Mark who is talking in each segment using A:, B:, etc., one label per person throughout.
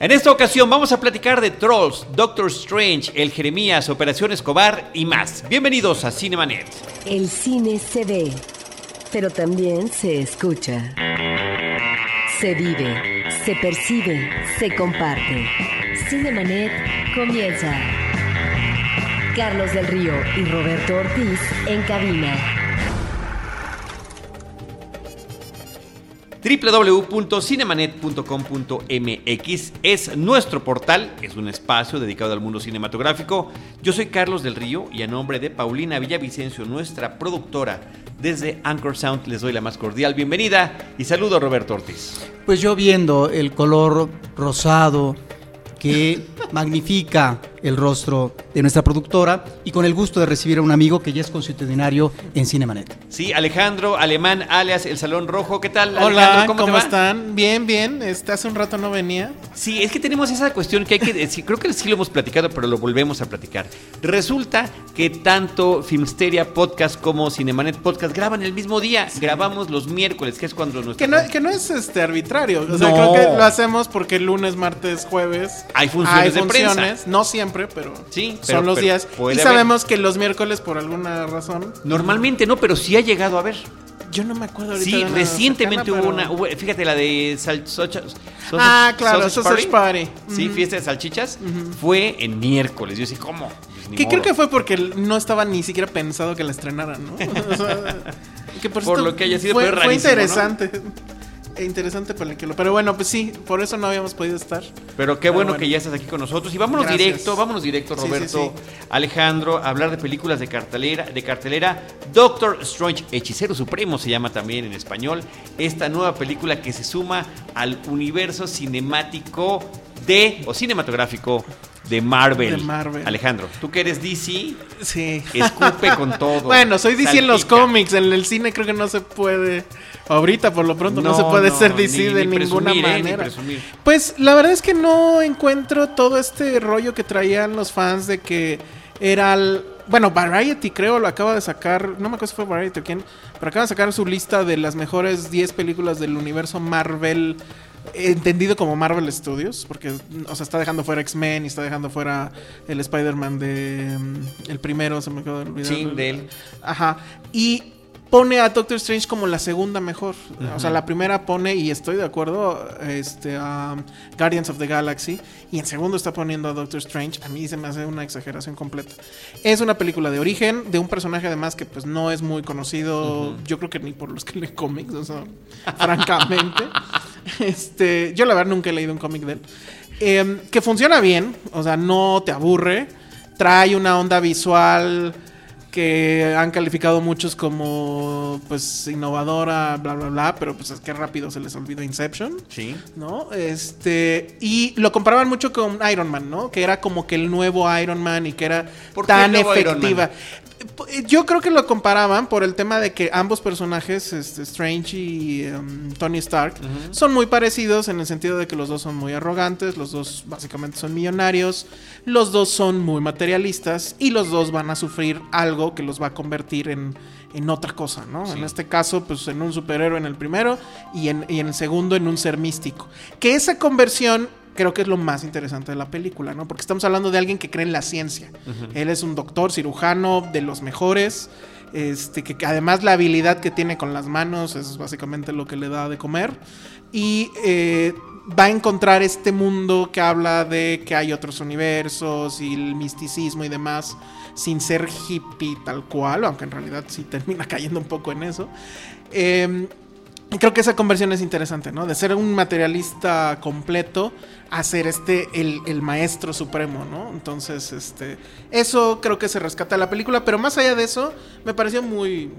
A: En esta ocasión vamos a platicar de Trolls, Doctor Strange, El Jeremías, Operación Escobar y más. Bienvenidos a Cinemanet.
B: El cine se ve, pero también se escucha. Se vive, se percibe, se comparte. Cinemanet comienza. Carlos del Río y Roberto Ortiz en cabina.
A: www.cinemanet.com.mx es nuestro portal, es un espacio dedicado al mundo cinematográfico. Yo soy Carlos del Río y a nombre de Paulina Villavicencio, nuestra productora desde Anchor Sound, les doy la más cordial bienvenida y saludo a Roberto Ortiz.
C: Pues yo viendo el color rosado que magnifica el rostro de nuestra productora y con el gusto de recibir a un amigo que ya es consuetudinario en Cinemanet.
A: Sí, Alejandro Alemán, alias El Salón Rojo. ¿Qué tal?
D: Hola, ¿cómo, te va? están? Bien, bien. Este, hace un rato no venía.
A: Sí, es que tenemos esa cuestión que hay que decir. Creo que sí lo hemos platicado, pero lo volvemos a platicar. Resulta que tanto Filmsteria Podcast como Cinemanet Podcast graban el mismo día. Grabamos los miércoles, que es cuando nuestro...
D: Que no, que no es este arbitrario. O sea, creo que lo hacemos porque lunes, martes, jueves...
A: Hay funciones,
D: hay funciones
A: de prensa.
D: No siempre, pero
A: sí,
D: son los días. Y sabemos que los miércoles, por alguna razón.
A: Normalmente no, pero sí ha llegado a ver.
D: Yo no me acuerdo ahorita.
A: Sí, recientemente hubo una. fíjate, la de salchichas.
D: Ah, claro, Sausage Party.
A: Sí, fiesta de salchichas. Fue en miércoles. Yo decía, ¿cómo?
D: Pues que creo que fue porque no estaba ni siquiera pensado que la estrenaran, ¿no? O sea,
A: que por, lo que haya sido,
D: fue, fue interesante interesante película. Pero bueno, pues sí, por eso no habíamos podido estar.
A: Pero qué bueno, que ya estás aquí con nosotros. Y vámonos directo, vámonos directo, Roberto, Alejandro, a hablar de películas de cartelera, de cartelera. Doctor Strange, Hechicero Supremo se llama también en español. Esta nueva película que se suma al universo cinemático de, o cinematográfico de Marvel.
D: De Marvel.
A: Alejandro, tú que eres DC,
D: sí.
A: escupe con todo.
D: bueno, soy DC en los cómics, en el cine creo que no se puede. Ahorita por lo pronto no, se puede ser DC de ninguna
A: eh,
D: manera. pues la verdad es que no encuentro todo este rollo que traían los fans de que era el, bueno, Variety creo lo acaba de sacar, no me acuerdo si fue Variety o quién, pero acaba de sacar su lista de las mejores 10 películas del universo Marvel entendido como Marvel Studios, porque, o sea, está dejando fuera X-Men y está dejando fuera el Spider-Man de. Mm, el primero, se me quedó
A: olvidado. Sí, de él.
D: Ajá. Y pone a Doctor Strange como la segunda mejor. O sea, la primera pone, y estoy de acuerdo, este, Guardians of the Galaxy. Y en segundo está poniendo a Doctor Strange. A mí se me hace una exageración completa. Es una película de origen, de un personaje además que pues no es muy conocido, yo creo que ni por los que leen cómics, o sea, francamente. Este, yo la verdad nunca he leído un cómic de él. Em, que funciona bien, o sea, no te aburre. Trae una onda visual que han calificado muchos como pues innovadora, bla bla bla, pero pues es que rápido se les olvidó Inception.
A: Sí.
D: ¿No? Este, y lo comparaban mucho con Iron Man, ¿no? Que era como que el nuevo Iron Man y que era tan efectiva. Yo creo que lo comparaban por el tema de que ambos personajes, este, Strange y um, Tony Stark, son muy parecidos en el sentido de que los dos son muy arrogantes, los dos básicamente son millonarios, los dos son muy materialistas y los dos van a sufrir algo que los va a convertir en, otra cosa, ¿no? En este caso, pues en un superhéroe en el primero y en, y en el segundo en un ser místico. Que esa conversión creo que es lo más interesante de la película, ¿no? Porque estamos hablando de alguien que cree en la ciencia. Él es un doctor cirujano de los mejores. Este, que además la habilidad que tiene con las manos es básicamente lo que le da de comer. Y eh, va a encontrar este mundo que habla de que hay otros universos y el misticismo y demás, sin ser hippie tal cual, aunque en realidad sí termina cayendo un poco en eso. Eh, creo que esa conversión es interesante, ¿no? De ser un materialista completo a ser este el, maestro supremo, ¿no? Entonces, este. Eso creo que se rescata de la película, pero más allá de eso, me pareció muy.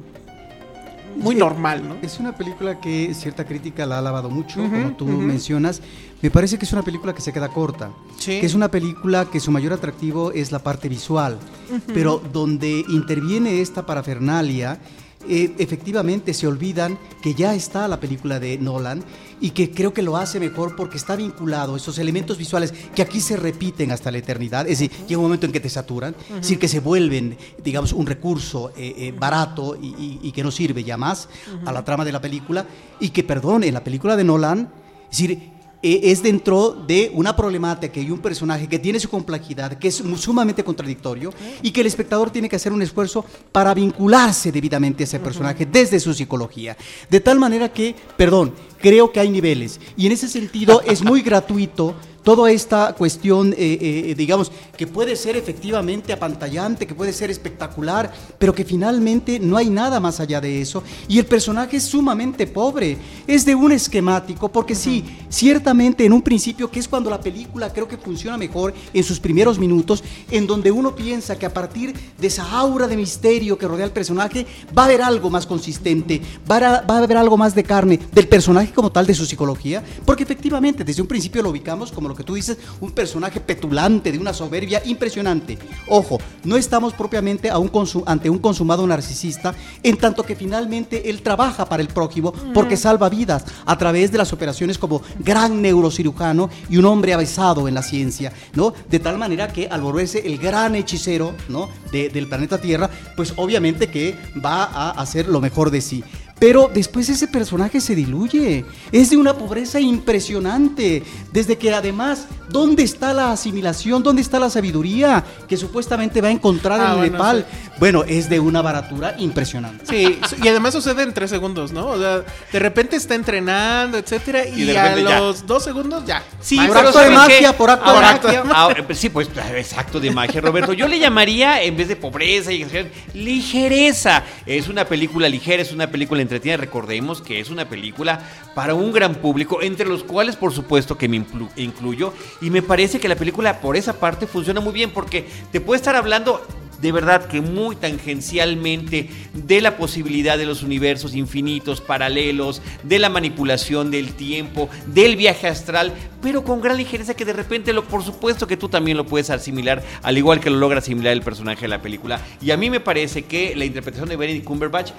D: Muy normal, ¿no?
C: Es una película que cierta crítica la ha alabado mucho, como tú mencionas. Me parece que es una película que se queda corta.
D: Sí.
C: Que es una película que su mayor atractivo es la parte visual. Pero donde interviene esta parafernalia eh, efectivamente se olvidan que ya está la película de Nolan y que creo que lo hace mejor porque está vinculado esos elementos visuales que aquí se repiten hasta la eternidad, es decir, llega un momento en que te saturan, es decir, que se vuelven, digamos, un recurso eh, eh, barato y, que no sirve ya más a la trama de la película. Y que, perdón, en la película de Nolan, es decir, eh, es dentro de una problemática y un personaje que tiene su complejidad, que es sumamente contradictorio y que el espectador tiene que hacer un esfuerzo para vincularse debidamente a ese personaje desde su psicología. De tal manera que, perdón, creo que hay niveles. Y en ese sentido es muy gratuito toda esta cuestión, eh, eh, digamos, que puede ser efectivamente apantallante, que puede ser espectacular, pero que finalmente no hay nada más allá de eso. Y el personaje es sumamente pobre, es de un esquemático, porque sí, ciertamente en un principio, que es cuando la película creo que funciona mejor en sus primeros minutos, en donde uno piensa que a partir de esa aura de misterio que rodea al personaje, va a haber algo más consistente, va a, va a haber algo más de carne del personaje como tal, de su psicología, porque efectivamente desde un principio lo ubicamos como lo que tú dices, un personaje petulante, de una soberbia impresionante. Ojo, no estamos propiamente a un ante un consumado narcisista, en tanto que finalmente él trabaja para el prójimo porque salva vidas a través de las operaciones como gran neurocirujano y un hombre avesado en la ciencia, ¿no? De tal manera que al volverse el gran hechicero, ¿no? del planeta Tierra, pues obviamente que va a hacer lo mejor de sí. Pero después ese personaje se diluye. Es de una pobreza impresionante. Desde que además, ¿dónde está la asimilación? ¿Dónde está la sabiduría que supuestamente va a encontrar ah, en Nepal? Bueno, es de una baratura impresionante.
D: Sí, y además sucede en tres segundos, ¿no? O sea, de repente está entrenando, etcétera, y, a los dos segundos ya.
A: Sí, por acto de magia, por acto de magia. Ah, sí, pues es acto de magia, Roberto. Yo le llamaría, en vez de pobreza y ligereza. Es una película ligera, es una película entretiene, recordemos que es una película para un gran público, entre los cuales por supuesto que me incluyo, y me parece que la película por esa parte funciona muy bien porque te puede estar hablando de verdad que muy tangencialmente de la posibilidad de los universos infinitos, paralelos, de la manipulación del tiempo, del viaje astral, pero con gran ligereza que de repente, lo, por supuesto que tú también lo puedes asimilar, al igual que lo logra asimilar el personaje de la película. Y a mí me parece que la interpretación de Benedict Cumberbatch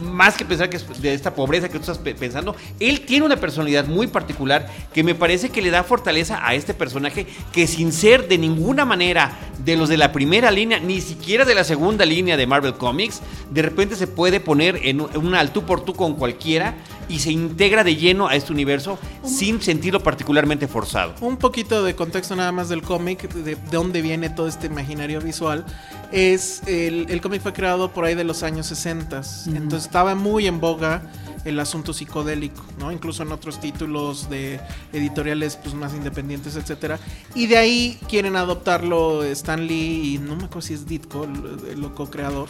A: más que pensar que es de esta pobreza que tú estás pensando, él tiene una personalidad muy particular que me parece que le da fortaleza a este personaje que sin ser de ninguna manera de los de la primera línea, ni siquiera de la segunda línea de Marvel Comics, de repente se puede poner en un al tú por tú con cualquiera y se integra de lleno a este universo sin sentirlo particularmente forzado.
D: Un poquito de contexto nada más del cómic, de, dónde viene todo este imaginario visual. Es el, cómic fue creado por ahí de los años 60, entonces estaba muy en boga el asunto psicodélico, ¿no? Incluso en otros títulos de editoriales pues, más independientes, etcétera. Y de ahí quieren adoptarlo Stan Lee y no me acuerdo si es Ditko, el, el co-creador.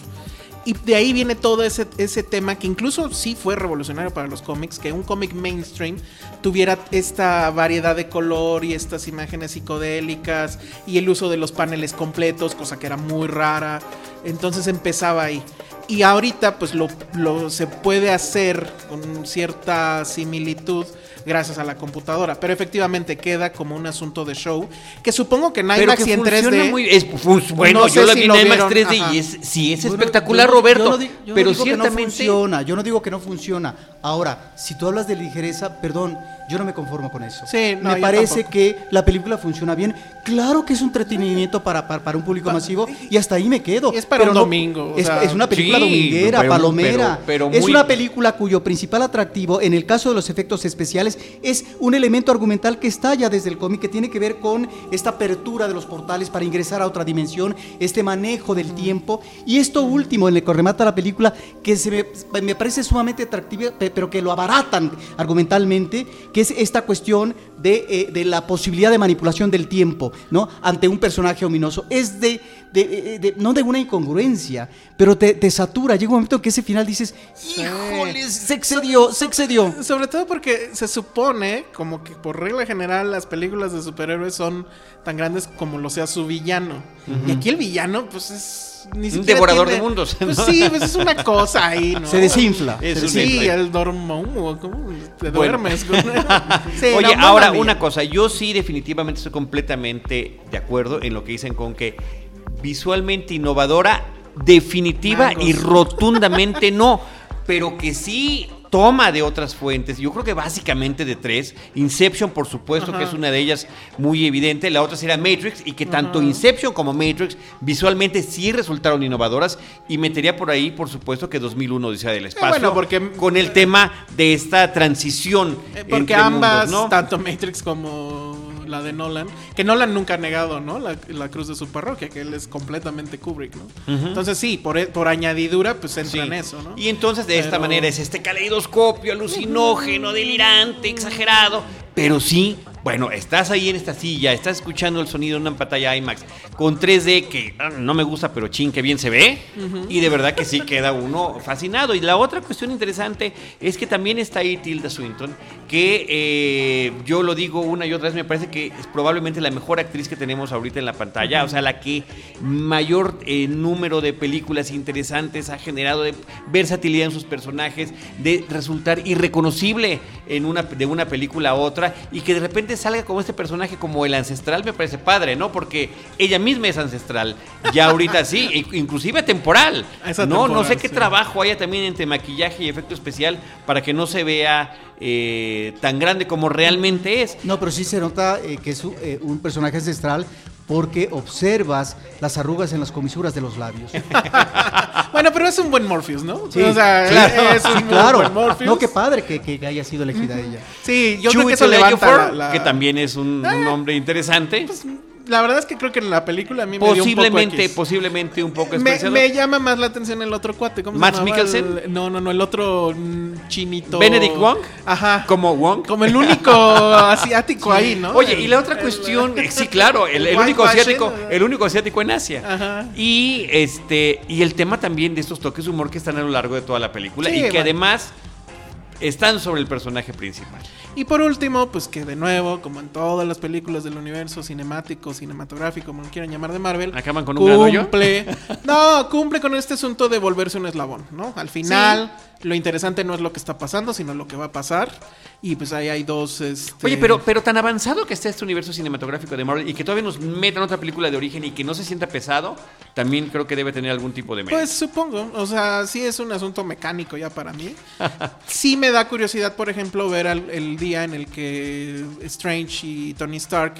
D: Y de ahí viene todo ese, ese tema que incluso sí fue revolucionario para los cómics, que un cómic mainstream tuviera esta variedad de color y estas imágenes psicodélicas y el uso de los paneles completos, cosa que era muy rara. Entonces empezaba ahí. Y ahorita pues lo, lo se puede hacer con cierta similitud gracias a la computadora. Pero efectivamente queda como un asunto de show que supongo que en IMAX y en 3D.
A: Muy, es, bueno, yo lo vi en IMAX 3D y es, sí es espectacular, Roberto. pero
C: no ciertamente. no funciona, yo no digo que no funciona. Ahora, si tú hablas de ligereza, perdón, yo no me conformo con eso. Sí, me parece que la película funciona bien. Claro que es un entretenimiento para, para, un público masivo y hasta ahí me quedo.
D: Es para un domingo.
C: Es, una película dominguera, palomera. es una película cuyo principal atractivo, en el caso de los efectos especiales, es un elemento argumental que estalla desde el cómic, que tiene que ver con esta apertura de los portales para ingresar a otra dimensión, este manejo del tiempo. Y esto último, en el que remata la película, que se me, me parece sumamente atractivo, pero que lo abaratan argumentalmente, que es esta cuestión de, eh, la posibilidad de manipulación del tiempo, ¿no? Ante un personaje ominoso. Es de, no de una incongruencia, pero te, satura. Llega un momento que ese final dices, híjole, se excedió, se excedió.
D: Sobre todo porque se supone, como que por regla general, las películas de superhéroes son tan grandes como lo sea su villano. Y aquí el villano, pues es
A: un devorador de mundos.
D: Pues sí, pues es una cosa ahí, ¿no?
C: Se desinfla.
D: sí, el dormo, ¿cómo te duermes?
A: Oye, ahora una cosa, yo sí definitivamente estoy completamente de acuerdo en lo que dicen con que visualmente innovadora, definitiva y rotundamente no, pero que sí toma de otras fuentes, yo creo que básicamente de tres. Inception, por supuesto, que es una de ellas muy evidente. La otra sería Matrix, y que tanto Inception como Matrix visualmente sí resultaron innovadoras. Y metería por ahí, por supuesto, que 2001 Odisea del Espacio.
D: bueno, porque-
A: con el tema de esta transición.
D: Eh, Porque
A: entre
D: ambas,
A: mundos, ¿no?
D: tanto Matrix como la de Nolan, que Nolan nunca ha negado, ¿no? La, la cruz de su parroquia, que él es completamente Kubrick, ¿no? Entonces sí, por, e- por añadidura, pues entra
A: Sí.
D: en eso, ¿no?
A: Y entonces de esta manera es este caleidoscopio alucinógeno, delirante, exagerado, pero sí, bueno, estás ahí en esta silla, estás escuchando el sonido en una pantalla IMAX con 3D que ah, no me gusta, pero chin, que bien se ve, y de verdad que sí queda uno fascinado. Y la otra cuestión interesante es que también está ahí Tilda Swinton, que eh, yo lo digo una y otra vez, me parece que es probablemente la mejor actriz que tenemos ahorita en la pantalla, o sea, la que mayor eh, número de películas interesantes ha generado de versatilidad en sus personajes, de resultar irreconocible en una, de una película a otra y que de repente salga como este personaje como el ancestral me parece padre, ¿no? Porque ella misma es ancestral, ya ahorita sí, e- inclusive temporal.
D: Esa
A: no, no sé qué
D: sí.
A: trabajo haya también entre maquillaje y efecto especial para que no se vea eh, tan grande como realmente es.
C: No, pero sí se nota eh, que es eh, un personaje ancestral porque observas las arrugas en las comisuras de los labios.
D: Bueno, pero es un buen Morpheus, ¿no?
C: Sí,
D: o sea,
C: claro,
D: es un
C: sí, claro.
D: buen Morpheus.
C: No, qué padre que, que haya sido elegida ella.
D: Sí, yo creo que eso levanta la, la-
A: que también es un, un nombre interesante.
D: La verdad es que creo que en la película a mí me dio un poco
A: posiblemente, posiblemente un poco
D: Me, me llama más la atención el otro cuate. ¿Cómo se
A: ¿Mads
D: llamaba?
A: Mikkelsen?
D: El- no, no, no, el otro mm, chinito.
A: Benedict Wong.
D: Ajá.
A: Como Wong.
D: Como el único asiático ahí, ¿no?
A: Oye, y la otra cuestión, eh, sí, claro, el, único
D: Fashion,
A: asiático, el único asiático en Asia.
D: Ajá.
A: Y este, y el tema también de estos toques de humor que están a lo largo de toda la película
D: Sí,
A: y que además están sobre el personaje principal.
D: Y por último, pues que de nuevo, como en todas las películas del universo cinemático, cinematográfico, como lo quieran llamar de Marvel,
A: ¿Acaban con un gran hoyo?
D: cumple. no, cumple con este asunto de volverse un eslabón, ¿no? Al final, lo interesante no es lo que está pasando, sino lo que va a pasar. Y pues ahí hay dos. Este...
A: Oye, pero, pero tan avanzado que está este universo cinematográfico de Marvel y que todavía nos metan otra película de origen y que no se sienta pesado, también creo que debe tener algún tipo de mérito.
D: Pues supongo, o sea, sí es un asunto mecánico ya para mí. sí me da curiosidad, por ejemplo, ver al- el día en el que Strange y Tony Stark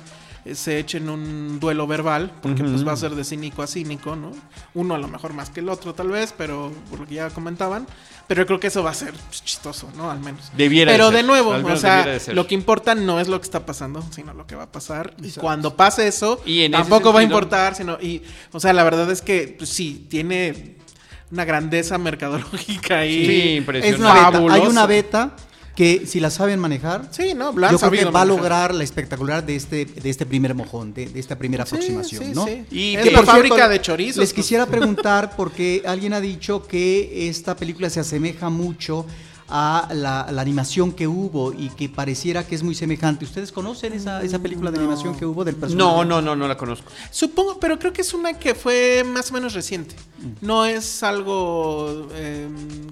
D: se echen un duelo verbal, porque pues va a ser de cínico a cínico, ¿no? Uno a lo mejor más que el otro tal vez, pero por lo que ya comentaban. Pero yo creo que eso va a ser chistoso, ¿no? Al menos.
A: Debiera de
D: Pero
A: ser,
D: de nuevo,
A: al
D: o sea,
A: de ser.
D: lo que importa no es lo que está pasando, sino lo que va a pasar. Y cuando pase eso,
A: Y
D: tampoco va a
A: sentido-
D: importar, sino y o sea, la verdad es que pues, sí tiene una grandeza mercadológica ahí.
A: Sí,
C: Es
A: impresionante.
C: una beta. Hay una beta que si la saben manejar,
D: Sí, no,
C: yo creo que va a
D: manejar.
C: lograr la espectacular de este, de este primer mojón, de, de esta primera
D: Sí,
C: aproximación,
D: sí,
C: ¿no?
D: sí.
A: Y
D: es la fábrica
C: cierto,
D: de chorizos.
C: Les quisiera preguntar porque alguien ha dicho que esta película se asemeja mucho a la, la animación que hubo y que pareciera que es muy semejante. ¿Ustedes conocen esa, esa película de animación que hubo del personaje?
A: No, no, no, no la conozco.
D: Supongo, pero creo que es una que fue más o menos reciente. No es algo eh,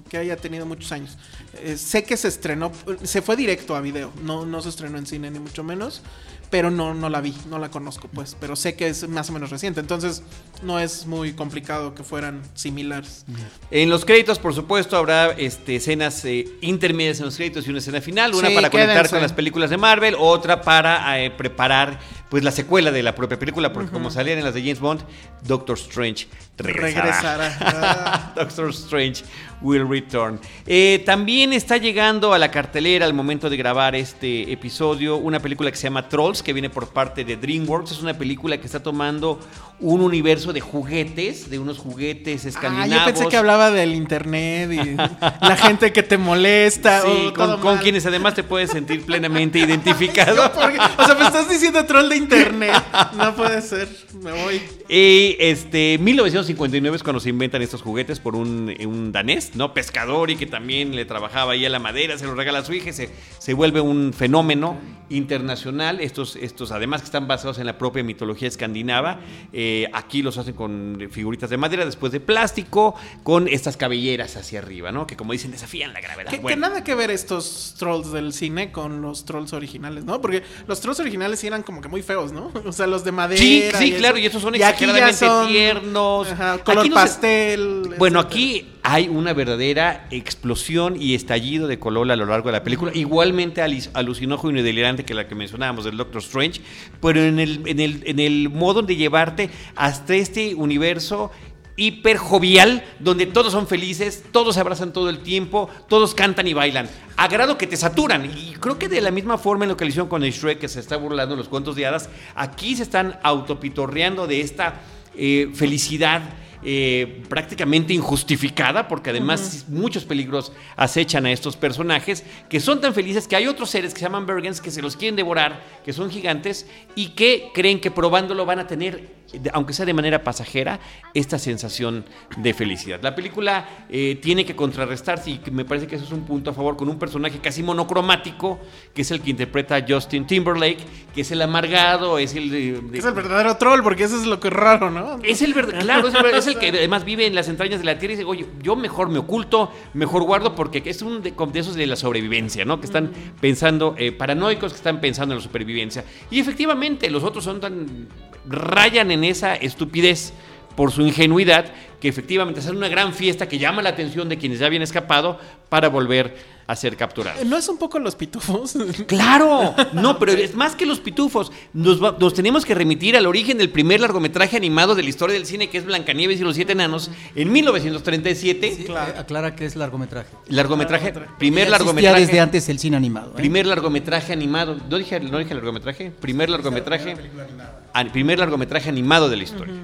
D: que haya tenido muchos años. Eh, sé que se estrenó, se fue directo a video, no, no se estrenó en cine ni mucho menos, pero no, no la vi, no la conozco pues, pero sé que es más o menos reciente, entonces no es muy complicado que fueran similares.
A: En los créditos, por supuesto, habrá este, escenas eh, intermedias en los créditos y una escena final, una
D: Sí,
A: para conectar con las películas de Marvel, otra para eh, preparar pues la secuela de la propia película, porque como salían en las de James Bond, Doctor Strange regresará.
D: Regresará.
A: Doctor Strange will return. Eh, también está llegando a la cartelera al momento de grabar este episodio una película que se llama Trolls, que viene por parte de DreamWorks. Es una película que está tomando un universo de juguetes, de unos juguetes
D: Ah,
A: escandinavos.
D: yo pensé que hablaba del internet y la gente que te molesta.
A: Sí,
D: o
A: con, quienes además te puedes sentir plenamente identificado.
D: O sea, me estás diciendo troll de internet. No puede ser. Me voy.
A: Y este, 1959 es cuando se inventan estos juguetes por un, un danés, ¿no? Pescador y que también le trabajaba ahí a la madera, se lo regala a su hija y se, se vuelve un fenómeno internacional. Estos, estos, además que están basados en la propia mitología escandinava, eh, aquí los hacen con figuritas de madera, después de plástico, con estas cabelleras hacia arriba, ¿no? Que como dicen, desafían la gravedad.
D: Que, nada que ver estos trolls del cine con los trolls originales, ¿no? Porque los trolls originales eran como que muy feos. ¿no? O sea, los de madera.
A: Sí, sí, claro, y esos son exageradamente tiernos.
D: color pastel.
A: bueno, aquí hay una verdadera explosión y estallido de color a lo largo de la película. Igualmente alucinógeno y delirante que la que mencionábamos del Doctor Strange, pero en el, en el, en el modo de llevarte hasta este universo hiper jovial, donde todos son felices, todos se abrazan todo el tiempo, todos cantan y bailan. A grado que te saturan. Y creo que de la misma forma en lo que le hicieron con el Shrek, que se está burlando los cuentos de hadas, aquí se están autopitorreando de esta eh, felicidad eh, prácticamente injustificada, porque además muchos peligros acechan a estos personajes, que son tan felices que hay otros seres que se llaman Bergens que se los quieren devorar, que son gigantes, y que creen que probándolo van a tener aunque sea de manera pasajera, esta sensación de felicidad. La película eh, tiene que contrarrestarse y me parece que eso es un punto a favor con un personaje casi monocromático, que es el que interpreta Justin Timberlake, que es el amargado, es el...
D: es el verdadero troll, porque eso es lo que es raro, ¿no?
A: Es el verdadero, claro, es el, que además vive en las entrañas de la tierra y dice, oye, yo mejor me oculto, mejor guardo, porque es un de, esos de la sobrevivencia, ¿no? Que están pensando, eh, paranoicos que están pensando en la supervivencia. Y efectivamente, los otros son tan rayan en esa estupidez por su ingenuidad que efectivamente hacen una gran fiesta que llama la atención de quienes ya habían escapado para volver a ser capturados.
D: ¿No es un poco los pitufos?
A: Claro, no, pero es más que los pitufos. Nos, tenemos que remitir al origen del primer largometraje animado de la historia del cine, que es Blancanieves y los Siete Enanos, en 1937.
C: Sí, claro. Aclara que es largometraje.
A: Largometraje, primer largometraje.
C: desde antes el cine animado. ¿eh?
A: Primer largometraje animado. ¿No dije, no dije largometraje? Primer largometraje. Primer largometraje animado de la historia.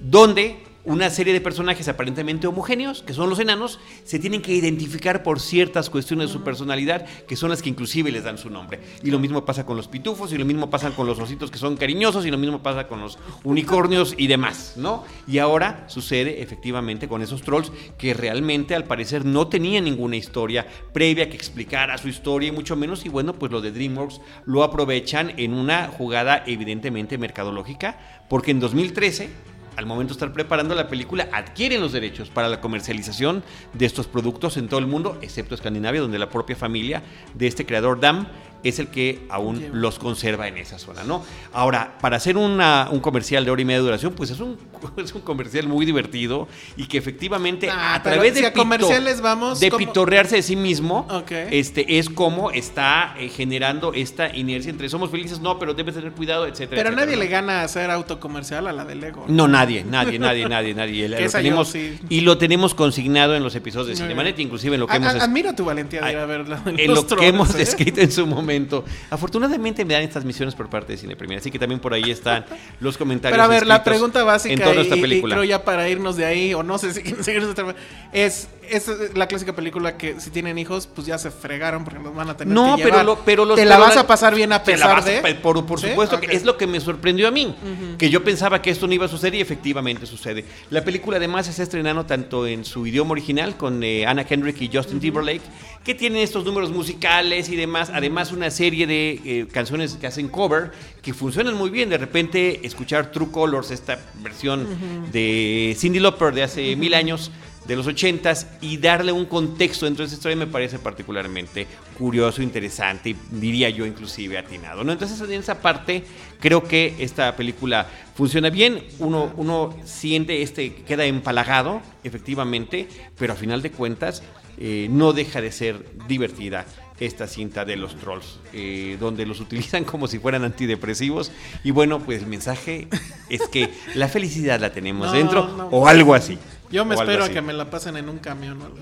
A: Donde una serie de personajes aparentemente homogéneos, que son los enanos, se tienen que identificar por ciertas cuestiones de su personalidad, que son las que inclusive les dan su nombre. Y lo mismo pasa con los pitufos, y lo mismo pasa con los ositos que son cariñosos, y lo mismo pasa con los unicornios y demás, ¿no? Y ahora sucede efectivamente con esos trolls que realmente al parecer no tenían ninguna historia previa que explicara su historia, y mucho menos, y bueno, pues lo de DreamWorks lo aprovechan en una jugada evidentemente mercadológica, porque en 2013 al momento de estar preparando la película, adquieren los derechos para la comercialización de estos productos en todo el mundo, excepto Escandinavia, donde la propia familia de este creador Dam es el que aún los conserva en esa zona, ¿no? Ahora, para hacer un comercial de hora y media de duración, pues es un, es un comercial muy divertido y que efectivamente
D: ah, a través de, comerciales vamos
A: de pitorrearse de sí mismo, este es como está eh, generando esta inercia entre somos felices, no, pero debes tener cuidado, etcétera.
D: Pero nadie le gana a hacer autocomercial a la de Lego.
A: No, nadie, nadie, nadie, nadie, nadie. lo tenemos, Y lo tenemos consignado en los episodios de Cinemanet, inclusive en lo que hemos...
D: Admiro tu valentía de ir a verla.
A: En, lo que hemos ¿eh? escrito en su momento Afortunadamente me dan estas misiones por parte de Cine Premier, así que también por ahí están los comentarios.
D: Pero a ver, la pregunta básica en toda esta película. Y, creo ya para irnos de ahí, o no sé si es, es la clásica película que si tienen hijos, pues ya se fregaron porque los van a tener
A: no,
D: que
A: pero Lo, pero los,
D: te la vas a pasar bien a pesar de...
A: Por, por supuesto, que es lo que me sorprendió a mí, que yo pensaba que esto no iba a suceder y efectivamente sucede. La película además se está estrenando tanto en su idioma original con eh, Anna Kendrick y Justin Timberlake, que tienen estos números musicales y demás, además una serie de eh, canciones que hacen cover que funcionan muy bien. De repente escuchar True Colors, esta versión de Cindy Lauper de hace mil años, de los ochentas, y darle un contexto dentro de esa historia me parece particularmente curioso, interesante y diría yo inclusive atinado. ¿no? Entonces en esa parte creo que esta película funciona bien, uno, uno siente este, queda empalagado, efectivamente, pero a final de cuentas eh, no deja de ser divertida esta cinta de los trolls, eh, donde los utilizan como si fueran antidepresivos. Y bueno, pues el mensaje es que la felicidad la tenemos dentro o algo así.
D: Yo me espero a que me la pasen en un camión o algo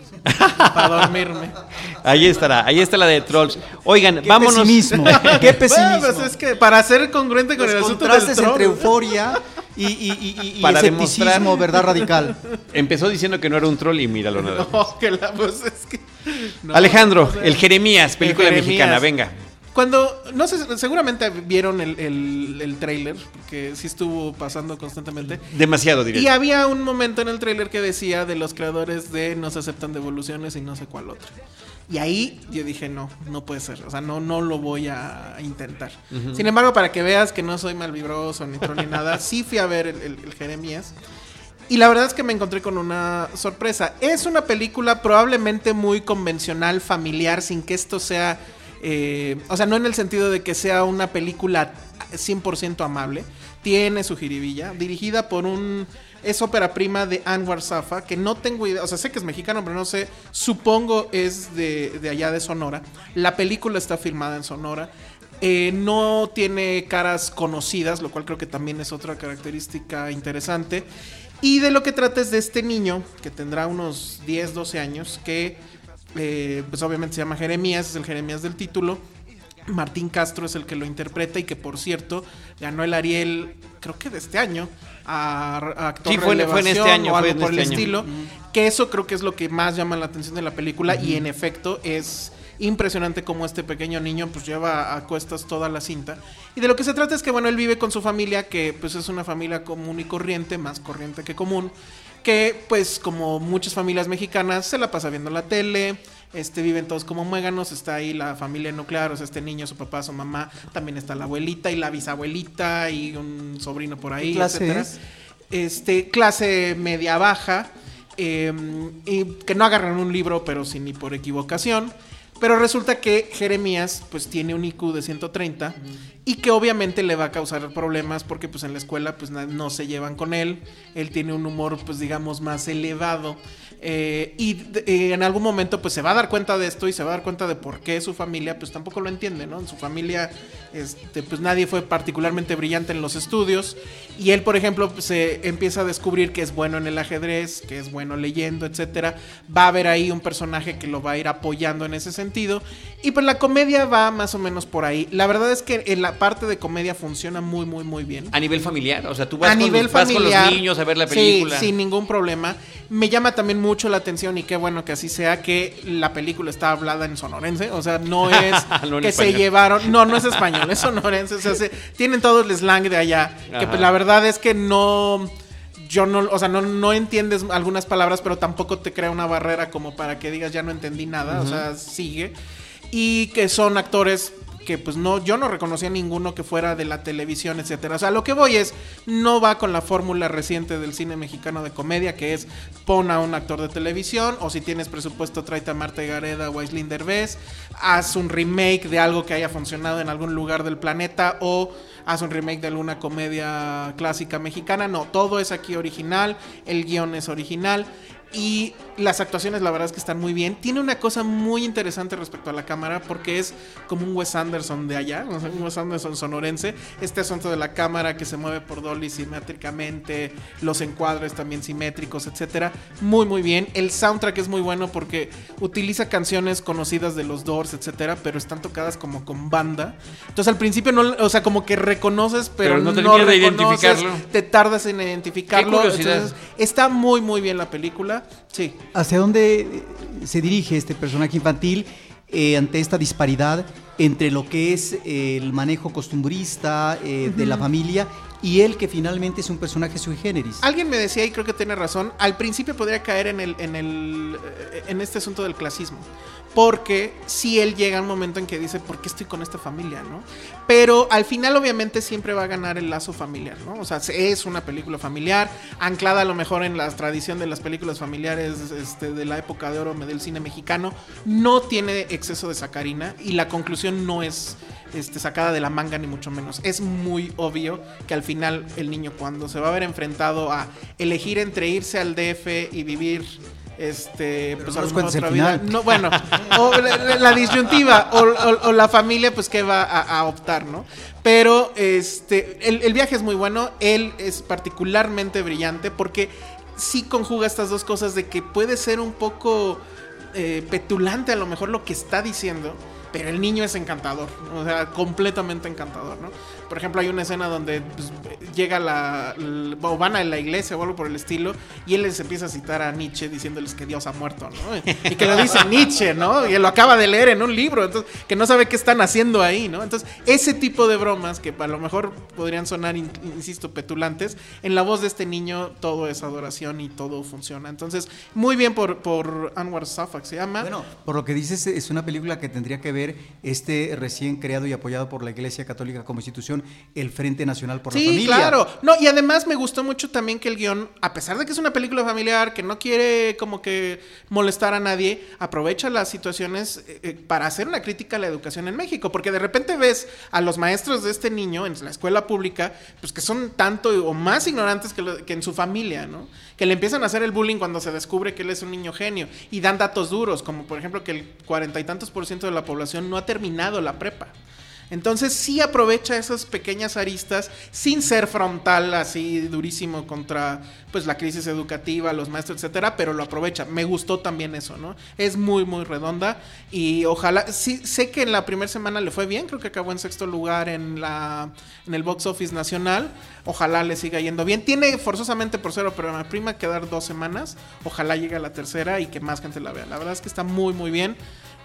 D: para dormirme.
A: Ahí estará, ahí está la de Trolls. Oigan, vámonos.
C: Pesimismo. Qué pesimismo. Bueno,
D: pues es que para ser congruente con el asunto
C: del entre euforia y, y, y, para escepticismo, verdad radical.
A: Empezó diciendo que no era un troll y míralo nada.
D: No, que la pues es que
A: Alejandro, el Jeremías, película mexicana, venga.
D: Cuando, no sé, seguramente vieron el, el, trailer, porque sí estuvo pasando constantemente.
A: Demasiado, diría.
D: Y había un momento en el trailer que decía de los creadores de no se aceptan devoluciones y no sé cuál otro. Y ahí yo dije, no, no puede ser. O sea, no, no lo voy a intentar. Sin embargo, para que veas que no soy malvibroso ni troll ni nada, sí fui a ver el, el Jeremías. Y la verdad es que me encontré con una sorpresa. Es una película probablemente muy convencional, familiar, sin que esto sea eh, o sea, no en el sentido de que sea una película 100% amable, tiene su jiribilla, dirigida por un es ópera prima de Anwar Safa, que no tengo idea, o sea, sé que es mexicano, pero no sé, supongo es de, de allá de Sonora. La película está filmada en Sonora. Eh, no tiene caras conocidas, lo cual creo que también es otra característica interesante. Y de lo que trata es de este niño, que tendrá unos 10, 12 años, que eh, pues obviamente se llama Jeremías, es el Jeremías del título. Martín Castro es el que lo interpreta y que por cierto ganó el Ariel, creo que de este año, a, actor
A: sí, fue, fue, en este año,
D: o algo por este el estilo. Que eso creo que es lo que más llama la atención de la película y en efecto es impresionante como este pequeño niño pues lleva a cuestas toda la cinta. Y de lo que se trata es que bueno, él vive con su familia, que pues es una familia común y corriente, más corriente que común, que pues como muchas familias mexicanas se la pasa viendo la tele, este, viven todos como muéganos, está ahí la familia nuclear, o sea, este niño, su papá, su mamá, también está la abuelita y la bisabuelita y un sobrino por ahí,
C: clase
D: Este, clase media baja, em, y que no agarran un libro, pero sin ni por equivocación. Pero resulta que Jeremías pues tiene un IQ de 130 y que obviamente le va a causar problemas porque pues en la escuela pues no se llevan con él, él tiene un humor pues digamos más elevado eh, y eh, en algún momento pues se va a dar cuenta de esto y se va a dar cuenta de por qué su familia pues tampoco lo entiende, ¿no? En su familia este, pues nadie fue particularmente brillante en los estudios y él por ejemplo pues, se empieza a descubrir que es bueno en el ajedrez, que es bueno leyendo, etcétera. Va a haber ahí un personaje que lo va a ir apoyando en ese sentido y pues la comedia va más o menos por ahí. La verdad es que en la parte de comedia funciona muy muy muy bien.
A: A nivel familiar, o sea, tú vas, a con, nivel familiar, con los niños a ver la película.
D: Sí, sin ningún problema. Me llama también mucho la atención y qué bueno que así sea que la película está hablada en sonorense, o sea, no es que se llevaron, no, no es español, es sonorense, o sea, tienen todo el slang de allá, que pues, la verdad es que no yo no, o sea, no, no entiendes algunas palabras, pero tampoco te crea una barrera como para que digas ya no entendí nada, o sea, sigue. Y que son actores que pues no, yo no reconocía ninguno que fuera de la televisión, etcétera. O sea, lo que voy es, no va con la fórmula reciente del cine mexicano de comedia, que es pon a un actor de televisión, o si tienes presupuesto, tráete a Marta Gareda o a Islín haz un remake de algo que haya funcionado en algún lugar del planeta, o haz un remake de alguna comedia clásica mexicana. No, todo es aquí original, el guion es original. Y las actuaciones, la verdad es que están muy bien. Tiene una cosa muy interesante respecto a la cámara, porque es como un Wes Anderson de allá, un Wes Anderson sonorense. Este asunto de la cámara que se mueve por dolly simétricamente, los encuadres también simétricos, etcétera. Muy, muy bien. El soundtrack es muy bueno porque utiliza canciones conocidas de los Doors, etcétera, pero están tocadas como con banda. Entonces al principio no, o sea, como que reconoces, pero, no te no identificarlo. Te tardas en identificarlo. está muy, muy bien la película. Sí.
C: ¿Hacia dónde se dirige este personaje infantil eh, ante esta disparidad entre lo que es el manejo costumbrista eh, de la familia y él que finalmente es un personaje sui generis.
D: Alguien me decía y creo que tiene razón, al principio podría caer en el en el eh, en este asunto del clasismo. Porque si él llega un momento en que dice, ¿por qué estoy con esta familia? ¿no? Pero al final obviamente siempre va a ganar el lazo familiar, ¿no? O sea, es una película familiar, anclada a lo mejor en la tradición de las películas familiares este, de la época de oro del cine mexicano, no tiene exceso de sacarina y la conclusión no es este, sacada de la manga ni mucho menos. Es muy obvio que al final el niño cuando se va a ver enfrentado a elegir entre irse al DF y vivir este pues a otra vida. no bueno o la, disyuntiva o, la familia pues que va a, optar no pero este el, viaje es muy bueno él es particularmente brillante porque sí conjuga estas dos cosas de que puede ser un poco eh, petulante a lo mejor lo que está diciendo pero el niño es encantador, o sea, completamente encantador, ¿no? Por ejemplo, hay una escena donde pues, llega la, o van a la iglesia o algo por el estilo, y él les empieza a citar a Nietzsche diciéndoles que Dios ha muerto, ¿no? Y que lo dice Nietzsche, ¿no? Y él lo acaba de leer en un libro, entonces, que no sabe qué están haciendo ahí, ¿no? Entonces, ese tipo de bromas que a lo mejor podrían sonar, insisto, petulantes, en la voz de este niño todo es adoración y todo funciona. Entonces, muy bien por, por Anwar Safak se llama.
C: Bueno, por lo que dices, es una película que tendría que ver este recién creado y apoyado por la Iglesia Católica como institución el Frente Nacional por la Familia.
D: Sí, claro. No, y además me gustó mucho también que el guion, a pesar de que es una película familiar, que no quiere como que molestar a nadie, aprovecha las situaciones eh, eh, para hacer una crítica a la educación en México. Porque de repente ves a los maestros de este niño en la escuela pública, pues que son tanto o más ignorantes que, que en su familia, ¿no? Que le empiezan a hacer el bullying cuando se descubre que él es un niño genio. Y dan datos duros, como por ejemplo que el cuarenta y tantos por ciento de la población no ha terminado la prepa. Entonces sí aprovecha esas pequeñas aristas sin ser frontal así durísimo contra pues la crisis educativa, los maestros, etcétera, pero lo aprovecha. Me gustó también eso, ¿no? Es muy muy redonda y ojalá sí sé que en la primera semana le fue bien, creo que acabó en sexto lugar en la en el box office nacional. Ojalá le siga yendo bien. Tiene forzosamente por cero, pero me prima quedar dos semanas. Ojalá llegue a la tercera y que más gente la vea. La verdad es que está muy muy bien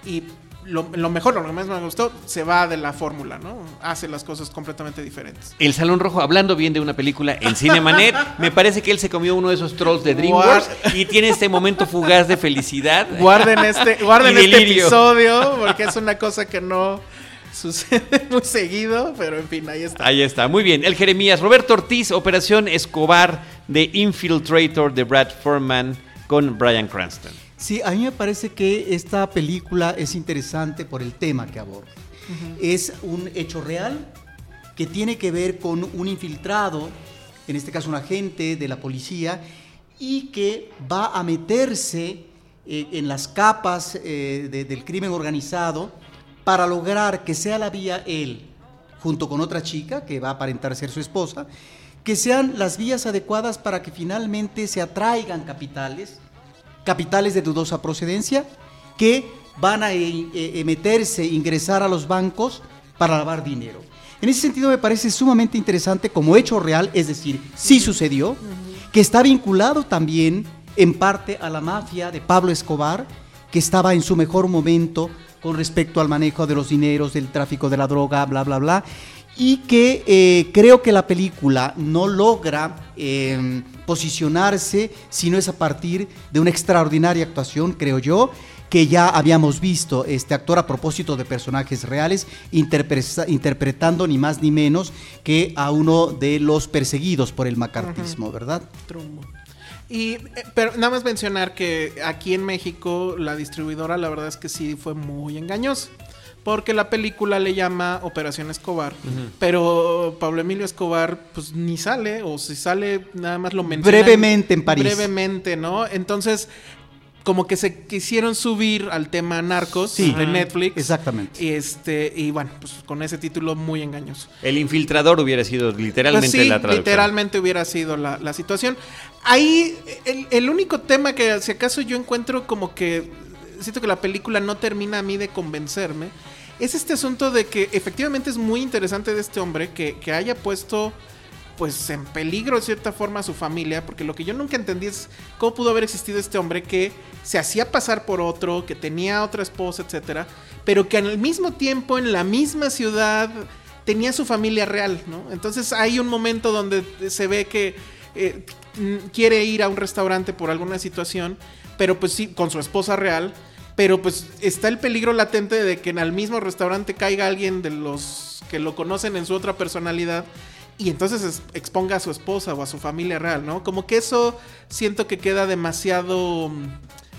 D: y lo, mejor, lo que más me gustó, se va de la fórmula, ¿no? Hace las cosas completamente diferentes.
A: El Salón Rojo, hablando bien de una película en Cinemanet, me parece que él se comió uno de esos trolls de DreamWorks y tiene este momento fugaz de felicidad.
D: Guarden este, guarden este episodio, porque es una cosa que no sucede muy seguido, pero en fin, ahí está.
A: Ahí está, muy bien. El Jeremías, Roberto Ortiz, Operación Escobar de Infiltrator de Brad Furman con Brian Cranston.
C: Sí, a mí me parece que esta película es interesante por el tema que aborda. Es un hecho real que tiene que ver con un infiltrado, en este caso un agente de la policía, y que va a meterse eh, en las capas eh, del crimen organizado para lograr que sea la vía él, junto con otra chica que va a aparentar ser su esposa, que sean las vías adecuadas para que finalmente se atraigan capitales capitales de dudosa procedencia que van a eh, eh, meterse, ingresar a los bancos para lavar dinero. En ese sentido me parece sumamente interesante como hecho real, es decir, sí sucedió, que está vinculado también en parte a la mafia de Pablo Escobar, que estaba en su mejor momento con respecto al manejo de los dineros, del tráfico de la droga, bla, bla, bla, y que eh, creo que la película no logra em, posicionarse, sino es a partir de una extraordinaria actuación, creo yo, que ya habíamos visto este actor a propósito de personajes reales, interpretando ni más ni menos que a uno de los perseguidos por el macartismo, ¿verdad?
D: Trumbo. Y eh, pero nada más mencionar que aquí en México la distribuidora la verdad es que sí fue muy engañosa porque la película le llama Operación Escobar, pero Pablo Emilio Escobar pues ni sale, o si sale nada más lo menciona.
C: Brevemente en París.
D: Brevemente, ¿no? Entonces, como que se quisieron subir al tema Narcos de Netflix.
C: Exactamente.
D: Y este, y bueno, pues con ese título muy engañoso.
A: El infiltrador hubiera sido literalmente
D: pues
A: la traducción.
D: Literalmente hubiera sido la, situación. Ahí, el, el, único tema que si acaso yo encuentro como que siento que la película no termina a mí de convencerme es este asunto de que efectivamente es muy interesante de este hombre que, haya puesto pues en peligro de cierta forma a su familia, porque lo que yo nunca entendí es cómo pudo haber existido este hombre que se hacía pasar por otro, que tenía otra esposa, etcétera, pero que al mismo tiempo en la misma ciudad tenía su familia real, ¿no? Entonces hay un momento donde se ve que eh, quiere ir a un restaurante por alguna situación, pero pues sí, con su esposa real, pero pues está el peligro latente de que en el mismo restaurante caiga alguien de los que lo conocen en su otra personalidad y entonces exponga a su esposa o a su familia real, ¿no? Como que eso siento que queda demasiado mm,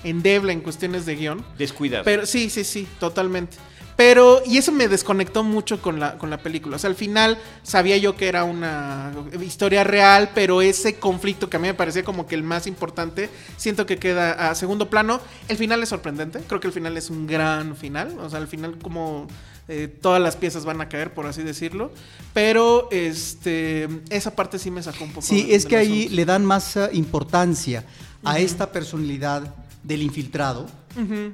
D: endeble en cuestiones de guion.
A: Descuidado.
D: Pero sí, sí, sí, totalmente. Pero, y eso me desconectó mucho con la, con la película. O sea, al final sabía yo que era una historia real, pero ese conflicto que a mí me parecía como que el más importante, siento que queda a segundo plano. El final es sorprendente, creo que el final es un gran final. O sea, al final como eh, todas las piezas van a caer, por así decirlo. Pero este esa parte sí me sacó un poco.
C: Sí, es que ahí le dan más eh, importancia a esta personalidad del infiltrado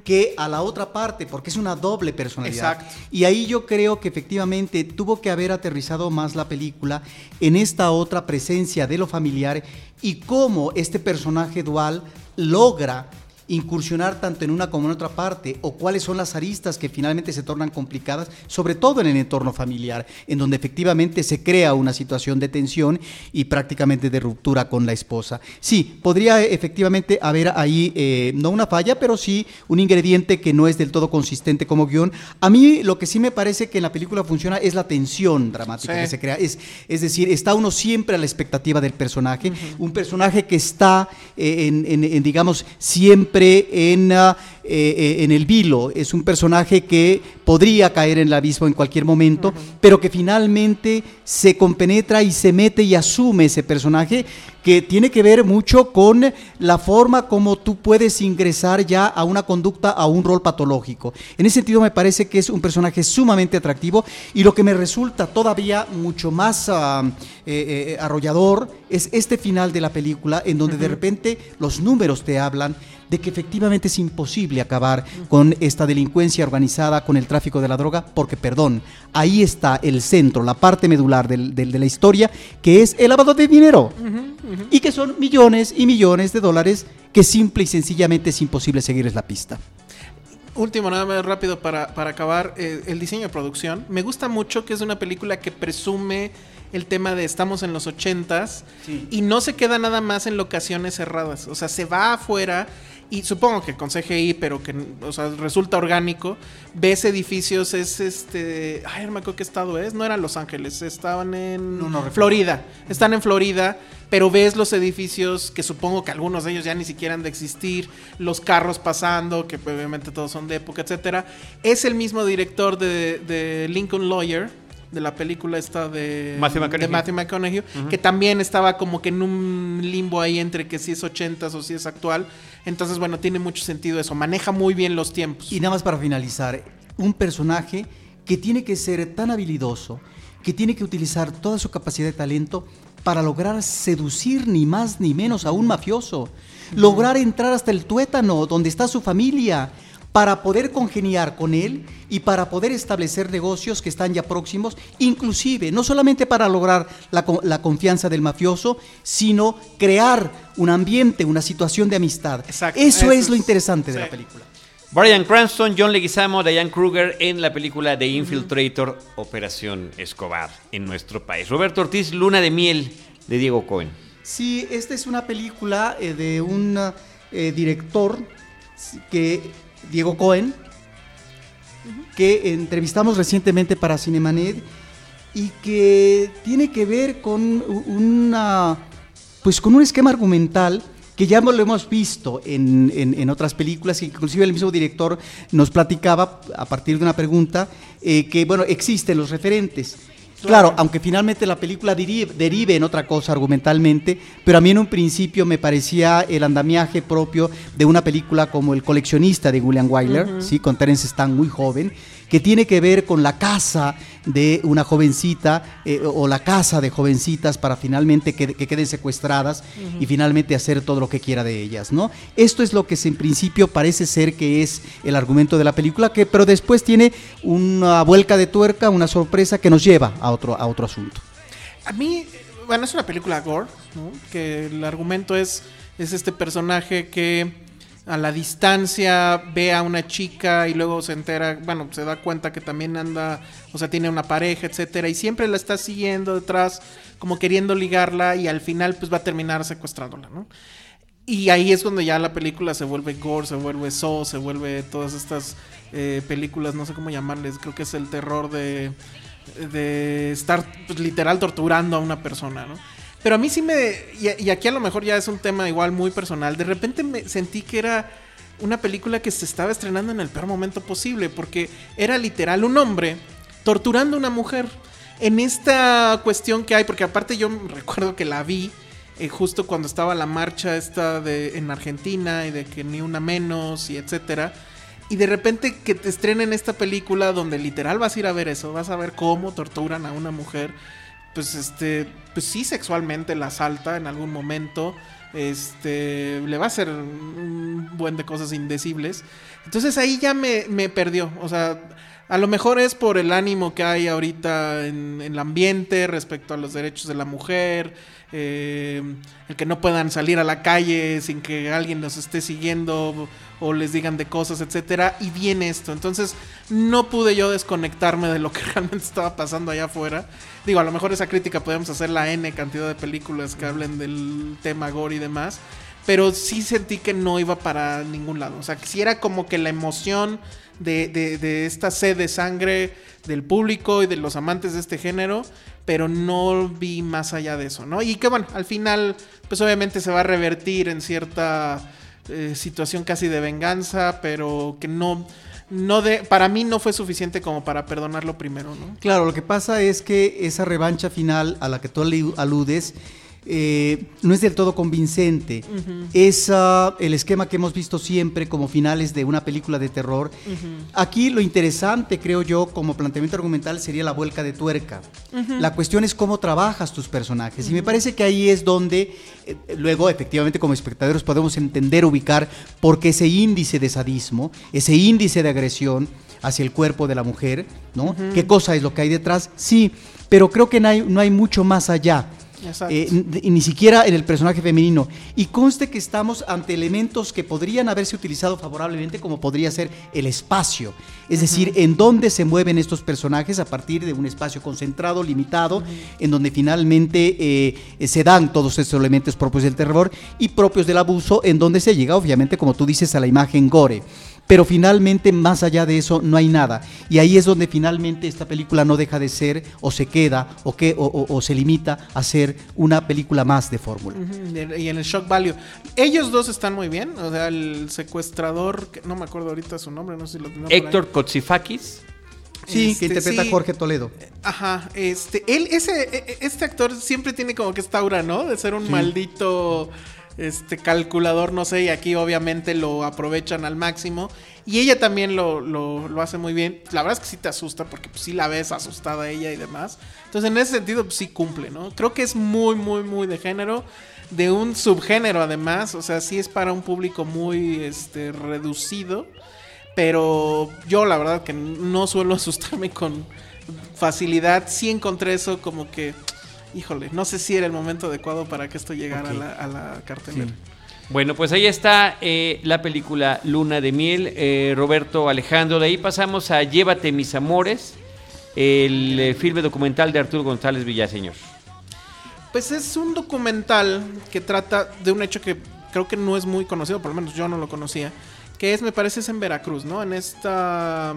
C: que a la otra parte, porque es una doble personalidad. Y ahí yo creo que efectivamente tuvo que haber aterrizado más la película en esta otra presencia de lo familiar y cómo este personaje dual logra incursionar tanto en una como en otra parte o cuáles son las aristas que finalmente se tornan complicadas, sobre todo en el entorno familiar, en donde efectivamente se crea una situación de tensión y prácticamente de ruptura con la esposa. Sí, podría efectivamente haber ahí eh, no una falla, pero sí un ingrediente que no es del todo consistente como guion. A mí lo que sí me parece que en la película funciona es la tensión dramática que se crea. Es, es decir, está uno siempre a la expectativa del personaje, un personaje que está eh, en digamos, siempre en, ah, eh, eh, en el vilo. Es un personaje que podría caer en el abismo en cualquier momento, pero que finalmente se compenetra y se mete y asume ese personaje que tiene que ver mucho con la forma como tú puedes ingresar ya a una conducta, a un rol patológico. En ese sentido me parece que es un personaje sumamente atractivo y lo que me resulta todavía mucho más ah, eh, arrollador es este final de la película en donde de repente los números te hablan de que efectivamente es imposible acabar con esta delincuencia organizada, con el tráfico de la droga, porque, perdón, ahí está el centro, la parte medular del, de la historia, que es el lavado de dinero. Y que son millones y millones de dólares que simple y sencillamente es imposible seguirles la pista.
D: Último, nada más rápido para, acabar, eh, el diseño de producción. Me gusta mucho que es una película que presume el tema de estamos en los ochentas y no se queda nada más en locaciones cerradas. O sea, se va afuera y supongo que con CGI, pero que o sea, resulta orgánico. Ves edificios, es este. Ay, no me acuerdo qué estado es. No eran Los Ángeles, estaban en Florida. Están en Florida, pero ves los edificios que supongo que algunos de ellos ya ni siquiera han de existir. Los carros pasando, que obviamente todos son de época, etcétera. Es el mismo director de, de Lincoln Lawyer de la película esta de Matthew McConaughey, que también estaba como que en un limbo ahí entre que si es 80 o si es actual. Entonces, bueno, tiene mucho sentido eso, maneja muy bien los tiempos.
C: Y nada más para finalizar, un personaje que tiene que ser tan habilidoso, que tiene que utilizar toda su capacidad de talento para lograr seducir ni más ni menos a un mafioso, lograr entrar hasta el tuétano donde está su familia, para poder congeniar con él y para poder establecer negocios que están ya próximos, inclusive no solamente para lograr la, confianza del mafioso, sino crear un ambiente, una situación de amistad. Eso, es, lo interesante de la película.
A: Brian Cranston, John Leguizamo, Diane Kruger en la película The Infiltrator, Operación Escobar en nuestro país. Roberto Ortiz, Luna de Miel de Diego Cohen.
C: Sí, esta es una película eh, de un eh, director que Diego Cohen, que entrevistamos recientemente para Cinemanet y que tiene que ver con una pues con un esquema argumental que ya lo hemos visto en, otras películas, inclusive el mismo director nos platicaba a partir de una pregunta eh, que, bueno, existen los referentes. Claro, aunque finalmente la película derive, en otra cosa argumentalmente, pero a mí en un principio me parecía el andamiaje propio de una película como El coleccionista de William Wyler, ¿sí? con Terence Stamp muy joven, que tiene que ver con la casa de una jovencita eh, o la casa de jovencitas para finalmente que, queden secuestradas y finalmente hacer todo lo que quiera de ellas, ¿no? Esto es lo que en principio parece ser que es el argumento de la película, que, pero después tiene una vuelca de tuerca, una sorpresa que nos lleva a otro, a otro asunto.
D: A mí, bueno, es una película gore, ¿no? Que el argumento es, es este personaje que a la distancia ve a una chica y luego se entera, bueno, se da cuenta que también anda, o sea, tiene una pareja, etcétera, y siempre la está siguiendo detrás, como queriendo ligarla y al final pues va a terminar secuestrándola, ¿no? Y ahí es cuando ya la película se vuelve gore, se vuelve so, se vuelve todas estas eh, películas, no sé cómo llamarles, creo que es el terror de, de estar pues, literal torturando a una persona, ¿no? Pero a mí sí me. Y, aquí a lo mejor ya es un tema igual muy personal. De repente me sentí que era una película que se estaba estrenando en el peor momento posible. Porque era literal un hombre torturando a una mujer. En esta cuestión que hay, porque aparte yo recuerdo que la vi eh, justo cuando estaba la marcha esta de, en Argentina y de que ni una menos y etcétera. Y de repente que te estrenen esta película donde literal vas a ir a ver eso, vas a ver cómo torturan a una mujer pues este, pues sí sexualmente la asalta en algún momento, este, le va a hacer un buen de cosas indecibles. Entonces ahí ya me, me perdió, o sea, A lo mejor es por el ánimo que hay ahorita en, el ambiente respecto a los derechos de la mujer, eh, el que no puedan salir a la calle sin que alguien los esté siguiendo o les digan de cosas, etcétera, y viene esto. Entonces, no pude yo desconectarme de lo que realmente estaba pasando allá afuera. Digo, a lo mejor esa crítica podemos hacer la N cantidad de películas que hablen del tema gore y demás, pero sí sentí que no iba para ningún lado. O sea, si era como que la emoción de, de, esta sed de sangre del público y de los amantes de este género, pero no vi más allá de eso, ¿no? Y que bueno, al final, pues obviamente se va a revertir en cierta eh, situación casi de venganza, pero que no, no de, para mí no fue suficiente como para perdonarlo primero, ¿no?
C: Claro, lo que pasa es que esa revancha final a la que tú aludes eh, no es del todo convincente. Es ah, el esquema que hemos visto siempre como finales de una película de terror. Aquí lo interesante, creo yo, como planteamiento argumental sería la vuelca de tuerca. La cuestión es cómo trabajas tus personajes. Y me parece que ahí es donde eh, luego, efectivamente, como espectadores podemos entender, ubicar por qué ese índice de sadismo, ese índice de agresión hacia el cuerpo de la mujer, ¿no? ¿Qué cosa es lo que hay detrás? Sí, pero creo que no hay, no hay mucho más allá. Eh, ni siquiera en el personaje femenino. Y conste que estamos ante elementos que podrían haberse utilizado favorablemente, como podría ser el espacio. Es decir, en dónde se mueven estos personajes a partir de un espacio concentrado, limitado, en donde finalmente eh, se dan todos estos elementos propios del terror y propios del abuso, en donde se llega, obviamente, como tú dices, a la imagen gore pero finalmente más allá de eso no hay nada. Y ahí es donde finalmente esta película no deja de ser o se queda o, que, o, se limita a ser una película más de fórmula.
D: Y en el shock value. Ellos dos están muy bien, o sea, el secuestrador, no me acuerdo ahorita su nombre, no sé si lo
A: tengo Héctor Kotsifakis.
C: Sí, que este, interpreta a Jorge Toledo.
D: Ajá, este, él, ese, e, e, este actor siempre tiene como que esta aura, ¿no? De ser un maldito este calculador, no sé, y aquí obviamente lo aprovechan al máximo. Y ella también lo, lo, hace muy bien. La verdad es que sí te asusta porque pues, sí la ves asustada ella y demás. Entonces en ese sentido pues, sí cumple, ¿no? Creo que es muy, muy, muy de género. De un subgénero además. O sea, sí es para un público muy este, reducido. Pero yo la verdad que no suelo asustarme con facilidad. Sí encontré eso como que híjole, no sé si era el momento adecuado para que esto llegara a, la, cartelera.
A: Bueno, pues ahí está eh, la película Luna de Miel, eh, Roberto Alejandro. De ahí pasamos a Llévate mis amores, el eh, filme documental de Arturo González Villaseñor.
D: Pues es un documental que trata de un hecho que creo que no es muy conocido, por lo menos yo no lo conocía, que es, me parece, es en Veracruz, ¿no? En esta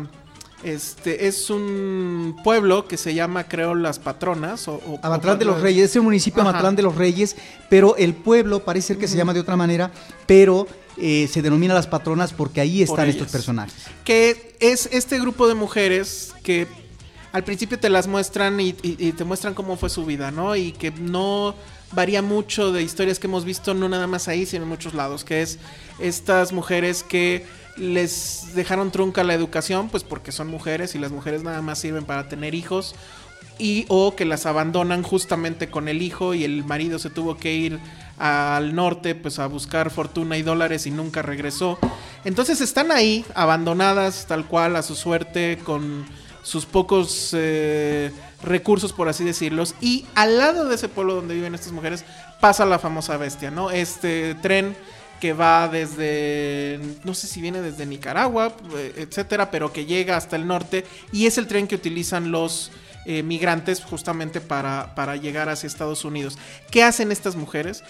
D: este es un pueblo que se llama, creo, Las Patronas. O,
C: Amatlán de los Reyes, es el municipio Amatlán de los Reyes, pero el pueblo parece ser que se llama de otra manera, pero eh, se denomina Las Patronas porque ahí están estos personajes.
D: Que es este grupo de mujeres que al principio te las muestran y, y te muestran cómo fue su vida, ¿no? Y que no varía mucho de historias que hemos visto, no nada más ahí, sino en muchos lados, que es estas mujeres que les dejaron trunca la educación, pues porque son mujeres y las mujeres nada más sirven para tener hijos y o que las abandonan justamente con el hijo y el marido se tuvo que ir al norte pues a buscar fortuna y dólares y nunca regresó. Entonces están ahí abandonadas tal cual a su suerte con sus pocos eh, recursos por así decirlos y al lado de ese pueblo donde viven estas mujeres pasa la famosa bestia, ¿no? Este tren que va desde, no sé si viene desde Nicaragua, eh, etcétera, pero que llega hasta el norte y es el tren que utilizan los eh, migrantes justamente para, para, llegar hacia Estados Unidos. ¿Qué hacen estas mujeres?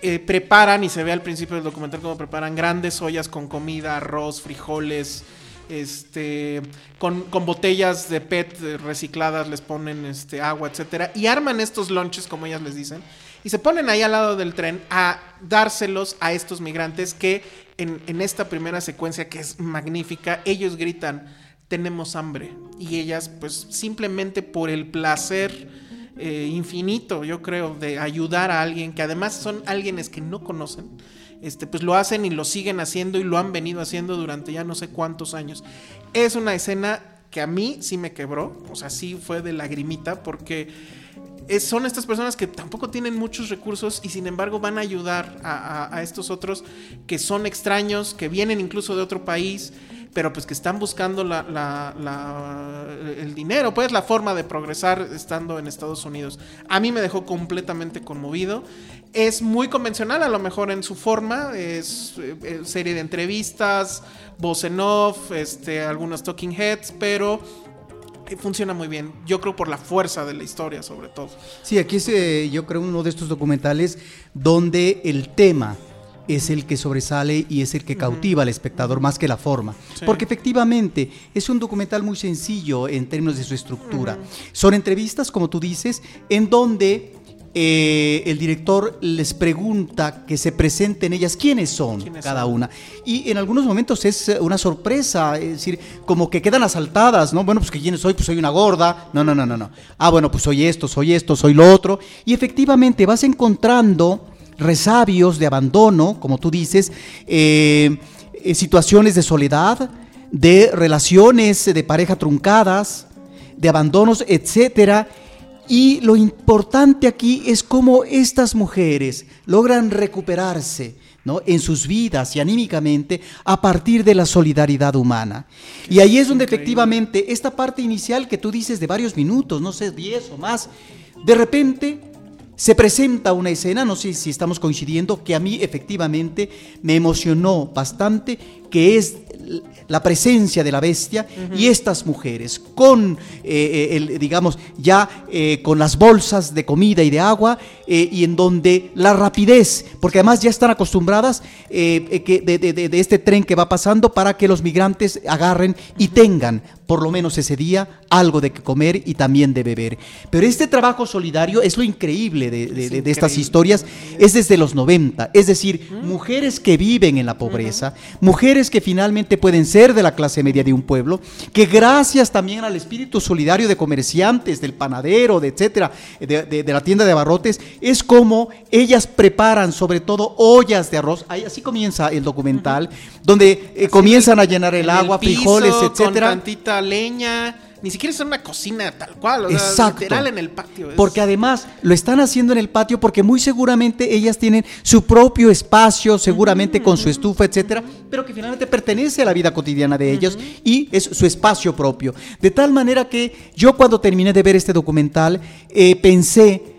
D: Eh, preparan, y se ve al principio del documental cómo preparan grandes ollas con comida, arroz, frijoles, este, con, con, botellas de PET recicladas, les ponen este, agua, etcétera, y arman estos lunches, como ellas les dicen, y se ponen ahí al lado del tren a dárselos a estos migrantes que en, esta primera secuencia que es magnífica, ellos gritan, tenemos hambre. Y ellas pues simplemente por el placer eh, infinito, yo creo, de ayudar a alguien que además son alguienes que no conocen. Este, pues lo hacen y lo siguen haciendo y lo han venido haciendo durante ya no sé cuántos años. Es una escena que a mí sí me quebró, o sea, sí fue de lagrimita porque son estas personas que tampoco tienen muchos recursos y sin embargo van a ayudar a, estos otros que son extraños, que vienen incluso de otro país, pero pues que están buscando la, la, el dinero, pues la forma de progresar estando en Estados Unidos. A mí me dejó completamente conmovido. Es muy convencional a lo mejor en su forma, es eh, serie de entrevistas, voz en off, este, algunos talking heads, pero eh, funciona muy bien. Yo creo por la fuerza de la historia, sobre todo.
C: Sí, aquí es, eh, yo creo, uno de estos documentales donde el tema es el que sobresale y es el que cautiva al espectador más que la forma. Porque efectivamente es un documental muy sencillo en términos de su estructura. Son entrevistas, como tú dices, en donde eh, el director les pregunta que se presenten ellas quiénes son cada una. Y en algunos momentos es eh, una sorpresa, es decir, como que quedan asaltadas, ¿no? Bueno, pues que quién soy, pues soy una gorda. No, no, no, no, no. Ah, bueno, pues soy esto, soy esto, soy lo otro. Y efectivamente vas encontrando resabios de abandono, como tú dices, eh, situaciones de soledad, de relaciones de pareja truncadas, de abandonos, etcétera y lo importante aquí es cómo estas mujeres logran recuperarse ¿no? en sus vidas y anímicamente a partir de la solidaridad humana. Y ahí es donde efectivamente esta parte inicial que tú dices de varios minutos, no sé, diez o más, de repente se presenta una escena, no sé si estamos coincidiendo, que a mí efectivamente me emocionó bastante, que es la presencia de la bestia y estas mujeres con, eh, eh, el, digamos, ya eh, con las bolsas de comida y de agua y en donde la rapidez, porque además ya están acostumbradas que de, de, este tren que va pasando para que los migrantes agarren y tengan por lo menos ese día algo de comer y también de beber. Pero este trabajo solidario es lo increíble de, estas historias, es desde los 90, es decir, mujeres que viven en la pobreza, mujeres que finalmente pueden ser de la clase media de un pueblo, que gracias también al espíritu solidario de comerciantes, del panadero, de etcétera, de, la tienda de abarrotes, es como ellas preparan sobre todo ollas de arroz, así comienza el documental, donde eh, comienzan a llenar el, agua, frijoles, etcétera.
D: leña, ni siquiera es una cocina tal cual, o literal en el patio.
C: Porque además lo están haciendo en el patio porque muy seguramente ellas tienen su propio espacio, seguramente con su estufa, etcétera, pero que finalmente pertenece a la vida cotidiana de ellos y es su espacio propio. De tal manera que yo cuando terminé de ver este documental eh, pensé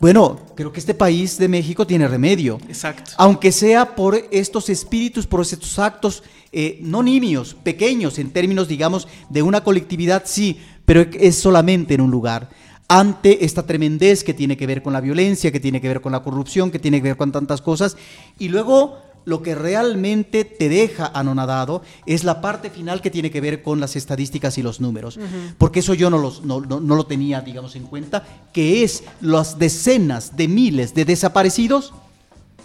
C: bueno, creo que este país de México tiene remedio.
D: Exacto.
C: Aunque sea por estos espíritus, por estos actos eh, no nimios, pequeños en términos, digamos, de una colectividad, sí, pero es solamente en un lugar. Ante esta tremendez que tiene que ver con la violencia, que tiene que ver con la corrupción, que tiene que ver con tantas cosas. Y luego lo que realmente te deja anonadado es la parte final que tiene que ver con las estadísticas y los números. Porque eso yo no, los, no, lo tenía, digamos, en cuenta, que es las decenas de miles de desaparecidos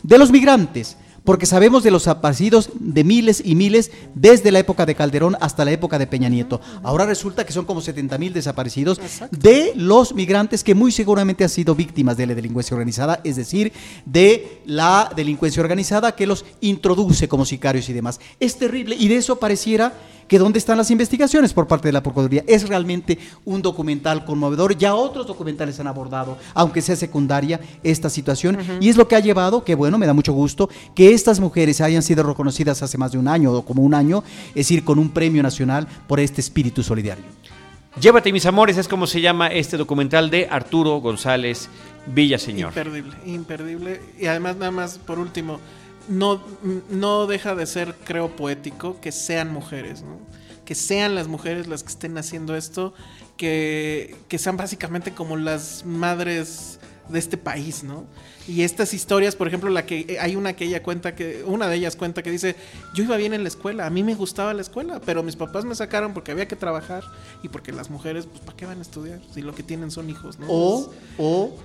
C: de los migrantes porque sabemos de los desaparecidos de miles y miles desde la época de Calderón hasta la época de Peña Nieto. Ahora resulta que son como 70 mil desaparecidos de los migrantes que muy seguramente han sido víctimas de la delincuencia organizada, es decir, de la delincuencia organizada que los introduce como sicarios y demás. Es terrible y de eso pareciera que dónde están las investigaciones por parte de la Procuraduría. Es realmente un documental conmovedor. Ya otros documentales han abordado, aunque sea secundaria, esta situación. Y es lo que ha llevado, que bueno, me da mucho gusto, que estas mujeres hayan sido reconocidas hace más de un año o como un año, es decir, con un premio nacional por este espíritu solidario.
A: Llévate mis amores, es como se llama este documental de Arturo González Villaseñor.
D: Imperdible, imperdible. Y además, nada más, por último, no, no deja de ser, creo, poético que sean mujeres, ¿no? Que sean las mujeres las que estén haciendo esto, que, que sean básicamente como las madres de este país, ¿no? Y estas historias, por ejemplo, la que hay una que ella cuenta que una de ellas cuenta que dice, "Yo iba bien en la escuela, a mí me gustaba la escuela, pero mis papás me sacaron porque había que trabajar y porque las mujeres, pues ¿para qué van a estudiar si lo que tienen son hijos, ¿no?
C: O o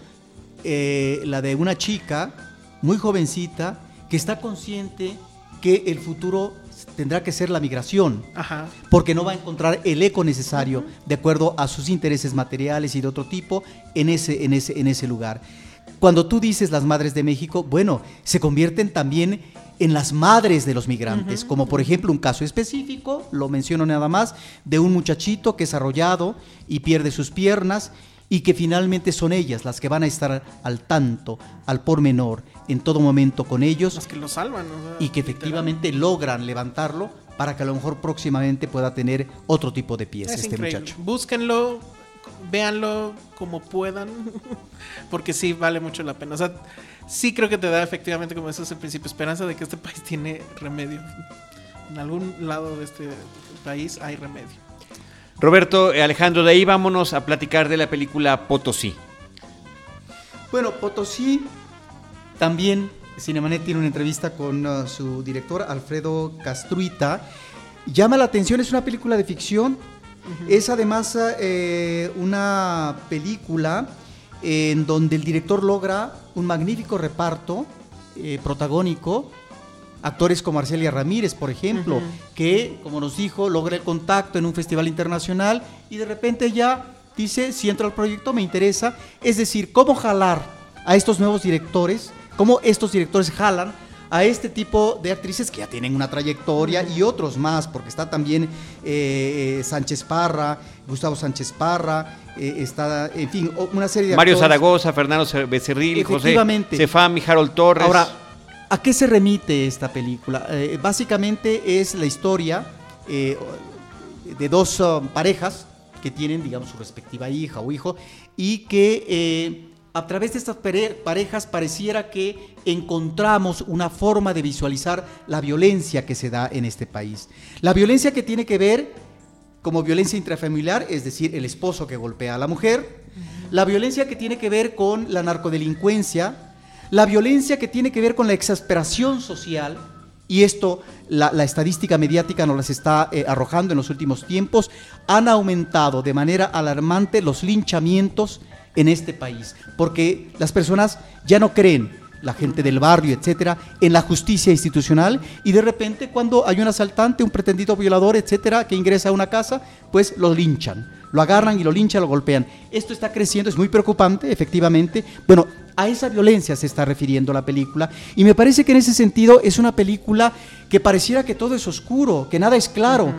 C: eh, la de una chica muy jovencita que está consciente que el futuro tendrá que ser la migración, porque no va a encontrar el eco necesario de acuerdo a sus intereses materiales y de otro tipo en ese, en ese, en ese lugar. Cuando tú dices las madres de México, bueno, se convierten también en las madres de los migrantes, como por ejemplo un caso específico, lo menciono nada más, de un muchachito que es arrollado y pierde sus piernas y que finalmente son ellas las que van a estar al tanto, al por menor, en todo momento con ellos.
D: Las que lo salvan.
C: y que efectivamente logran levantarlo para que a lo mejor próximamente pueda tener otro tipo de pies este muchacho.
D: Búsquenlo, véanlo como puedan, porque sí vale mucho la pena. O sea, sí creo que te da efectivamente, como decías al principio, esperanza de que este país tiene remedio. En algún lado de este país hay remedio.
A: Roberto, eh, Alejandro, de ahí vámonos a platicar de la película Potosí.
C: Bueno, Potosí también, Cinemanet tiene una entrevista con uh, su director, Alfredo Castruita. Llama la atención, es una película de ficción. Es además eh, una película en donde el director logra un magnífico reparto eh, protagónico actores como Arcelia Ramírez, por ejemplo, que, como nos dijo, logra el contacto en un festival internacional y de repente ya dice, si entro al proyecto me interesa. Es decir, cómo jalar a estos nuevos directores, cómo estos directores jalan a este tipo de actrices que ya tienen una trayectoria y otros más, porque está también eh, eh, Sánchez Parra, Gustavo Sánchez Parra, eh, está, en fin, una serie de
A: Mario Zaragoza, Fernando Becerril, José Cefami, Harold Torres.
C: Ahora, ¿A qué se remite esta película? Eh, básicamente es la historia de dos uh, parejas que tienen, digamos, su respectiva hija o hijo y que a través de estas parejas pareciera que encontramos una forma de visualizar la violencia que se da en este país. La violencia que tiene que ver como violencia intrafamiliar, es decir, el esposo que golpea a la mujer, la violencia que tiene que ver con la narcodelincuencia, la violencia que tiene que ver con la exasperación social, y esto la, estadística mediática nos las está eh, arrojando en los últimos tiempos, han aumentado de manera alarmante los linchamientos en este país, porque las personas ya no creen, la gente del barrio, etcétera, en la justicia institucional y de repente cuando hay un asaltante, un pretendido violador, etcétera, que ingresa a una casa, pues lo linchan, lo agarran y lo linchan, lo golpean. Esto está creciendo, es muy preocupante, efectivamente. Bueno, a esa violencia se está refiriendo la película y me parece que en ese sentido es una película que pareciera que todo es oscuro, que nada es claro.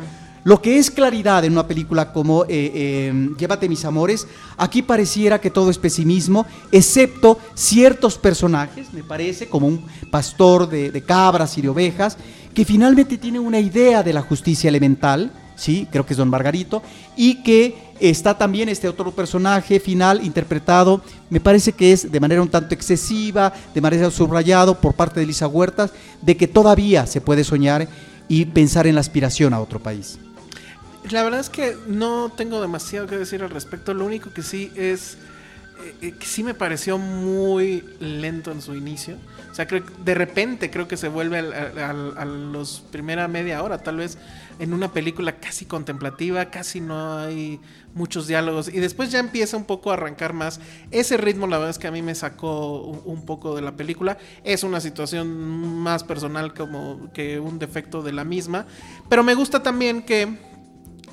C: Lo que es claridad en una película como eh, eh, Llévate mis amores, aquí pareciera que todo es pesimismo, excepto ciertos personajes, me parece, como un pastor de, de cabras y de ovejas, que finalmente tiene una idea de la justicia elemental, ¿sí? creo que es don Margarito, y que Está también este otro personaje final interpretado, me parece que es de manera un tanto excesiva, de manera subrayado por parte de Elisa Huertas, de que todavía se puede soñar y pensar en la aspiración a otro país.
D: La verdad es que no tengo demasiado que decir al respecto, lo único que sí es eh, eh, que sí me pareció muy lento en su inicio. O sea, creo, de repente creo que se vuelve a, los primera media hora, tal vez en una película casi contemplativa, casi no hay muchos diálogos y después ya empieza un poco a arrancar más. Ese ritmo la verdad es que a mí me sacó un, poco de la película. Es una situación más personal como que un defecto de la misma, pero me gusta también que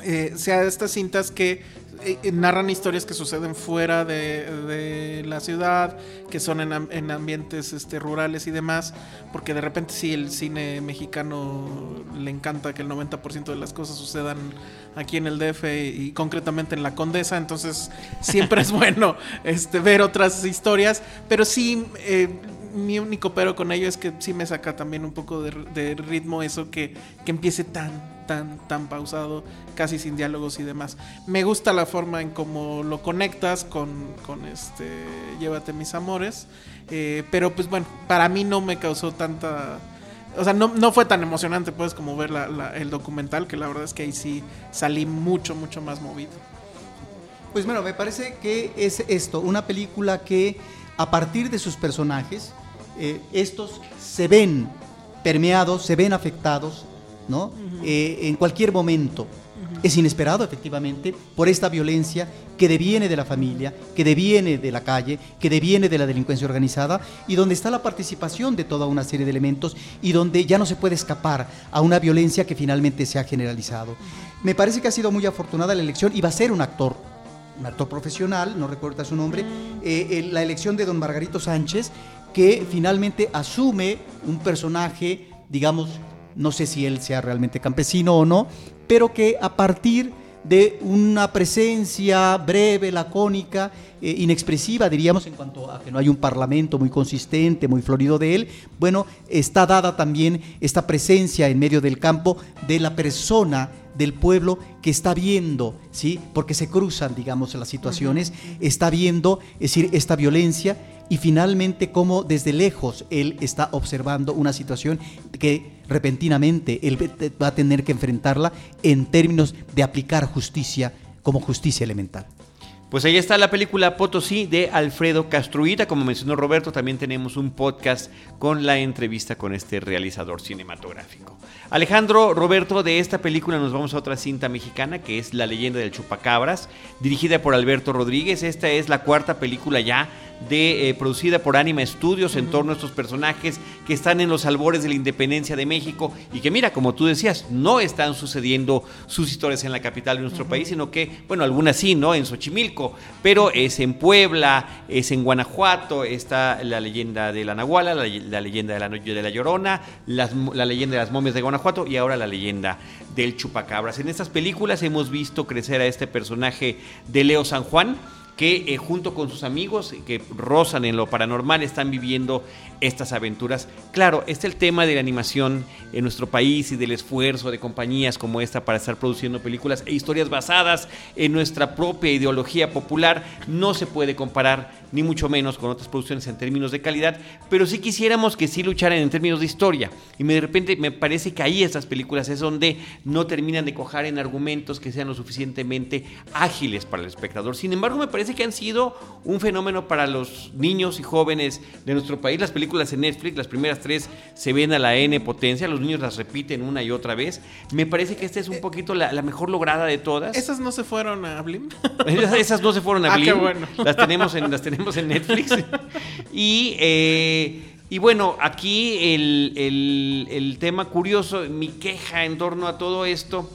D: eh, sea estas cintas que eh, eh, narran historias que suceden fuera de, la ciudad, que son en, ambientes este, rurales y demás, porque de repente sí, el cine mexicano le encanta que el 90% de las cosas sucedan aquí en el DF y, concretamente en la Condesa, entonces siempre es bueno este, ver otras historias, pero sí... Eh, mi único pero con ello es que sí me saca también un poco de, ritmo eso que, que empiece tan tan, tan pausado, casi sin diálogos y demás. Me gusta la forma en cómo lo conectas con, con este Llévate mis amores, eh, pero pues bueno, para mí no me causó tanta... O sea, no, no fue tan emocionante pues como ver el documental, que la verdad es que ahí sí salí mucho, mucho más movido.
C: Pues bueno, me parece que es esto, una película que a partir de sus personajes, eh, estos se ven permeados, se ven afectados ¿no? Eh, en cualquier momento. Es inesperado, efectivamente, por esta violencia que deviene de la familia, que deviene de la calle, que deviene de la delincuencia organizada y donde está la participación de toda una serie de elementos y donde ya no se puede escapar a una violencia que finalmente se ha generalizado. Me parece que ha sido muy afortunada la elección y va a ser un actor un actor profesional, no recuerda su nombre, eh, la elección de don Margarito Sánchez, que finalmente asume un personaje, digamos, no sé si él sea realmente campesino o no, pero que a partir de una presencia breve, lacónica, eh, inexpresiva, diríamos, en cuanto a que no hay un parlamento muy consistente, muy florido de él, bueno, está dada también esta presencia en medio del campo de la persona del pueblo que está viendo, ¿sí? Porque se cruzan, digamos, las situaciones, está viendo, es decir, esta violencia y finalmente cómo desde lejos él está observando una situación que repentinamente él va a tener que enfrentarla en términos de aplicar justicia como justicia elemental.
A: Pues ahí está la película Potosí de Alfredo Castruita. Como mencionó Roberto, también tenemos un podcast con la entrevista con este realizador cinematográfico. Alejandro, Roberto, de esta película nos vamos a otra cinta mexicana que es La leyenda del chupacabras, dirigida por Alberto Rodríguez. Esta es la cuarta película ya de, eh, producida por Anima Studios en torno a estos personajes que están en los albores de la independencia de México y que mira, como tú decías, no están sucediendo sus historias en la capital de nuestro país, sino que, bueno, algunas sí, ¿no? En Xochimilco, pero es en Puebla, es en Guanajuato, está la leyenda de la Nahuala, la, leyenda de la, de la Llorona, la leyenda de las momias de Guanajuato y ahora la leyenda del Chupacabras. En estas películas hemos visto crecer a este personaje de Leo San Juan, que eh, junto con sus amigos que rozan en lo paranormal están viviendo estas aventuras. Claro, este es el tema de la animación en nuestro país y del esfuerzo de compañías como esta para estar produciendo películas e historias basadas en nuestra propia ideología popular. No se puede comparar ni mucho menos con otras producciones en términos de calidad, pero sí quisiéramos que sí lucharan en términos de historia. Y de repente me parece que ahí estas películas es donde no terminan de cojar en argumentos que sean lo suficientemente ágiles para el espectador. Sin embargo, me parece que han sido un fenómeno para los niños y jóvenes de nuestro país. Las películas en Netflix, las primeras tres se ven a la N potencia, los niños las repiten una y otra vez. Me parece que esta es un poquito la, mejor lograda de todas.
D: ¿Esas no se fueron a Blim?
A: Esas, no se fueron a ah, Blim. Las tenemos en, las tenemos en Netflix. y, eh, y bueno, aquí el, el, el tema curioso, mi queja en torno a todo esto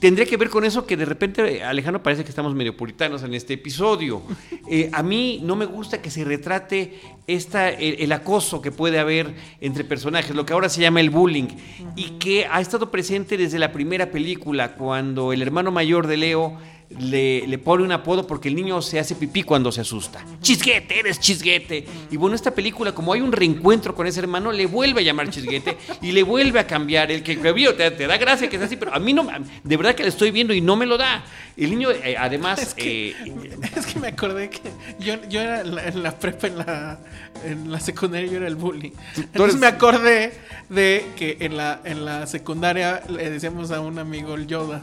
A: tendría que ver con eso que de repente, Alejandro, parece que estamos medio puritanos en este episodio. Eh, a mí no me gusta que se retrate esta, el, acoso que puede haber entre personajes, lo que ahora se llama el bullying, y que ha estado presente desde la primera película, cuando el hermano mayor de Leo le, pone un apodo porque el niño se hace pipí cuando se asusta. Chisguete, eres chisguete. Y bueno, esta película, como hay un reencuentro con ese hermano, le vuelve a llamar chisguete y le vuelve a cambiar. El que, vio te, da gracia que sea así, pero a mí no, de verdad que le estoy viendo y no me lo da. El niño, eh, además.
D: Es que, eh, es que, me acordé que yo, yo era en la, prepa, en la, en la secundaria, yo era el bullying. Entonces me acordé de que en la, en la secundaria le decíamos a un amigo el Yoda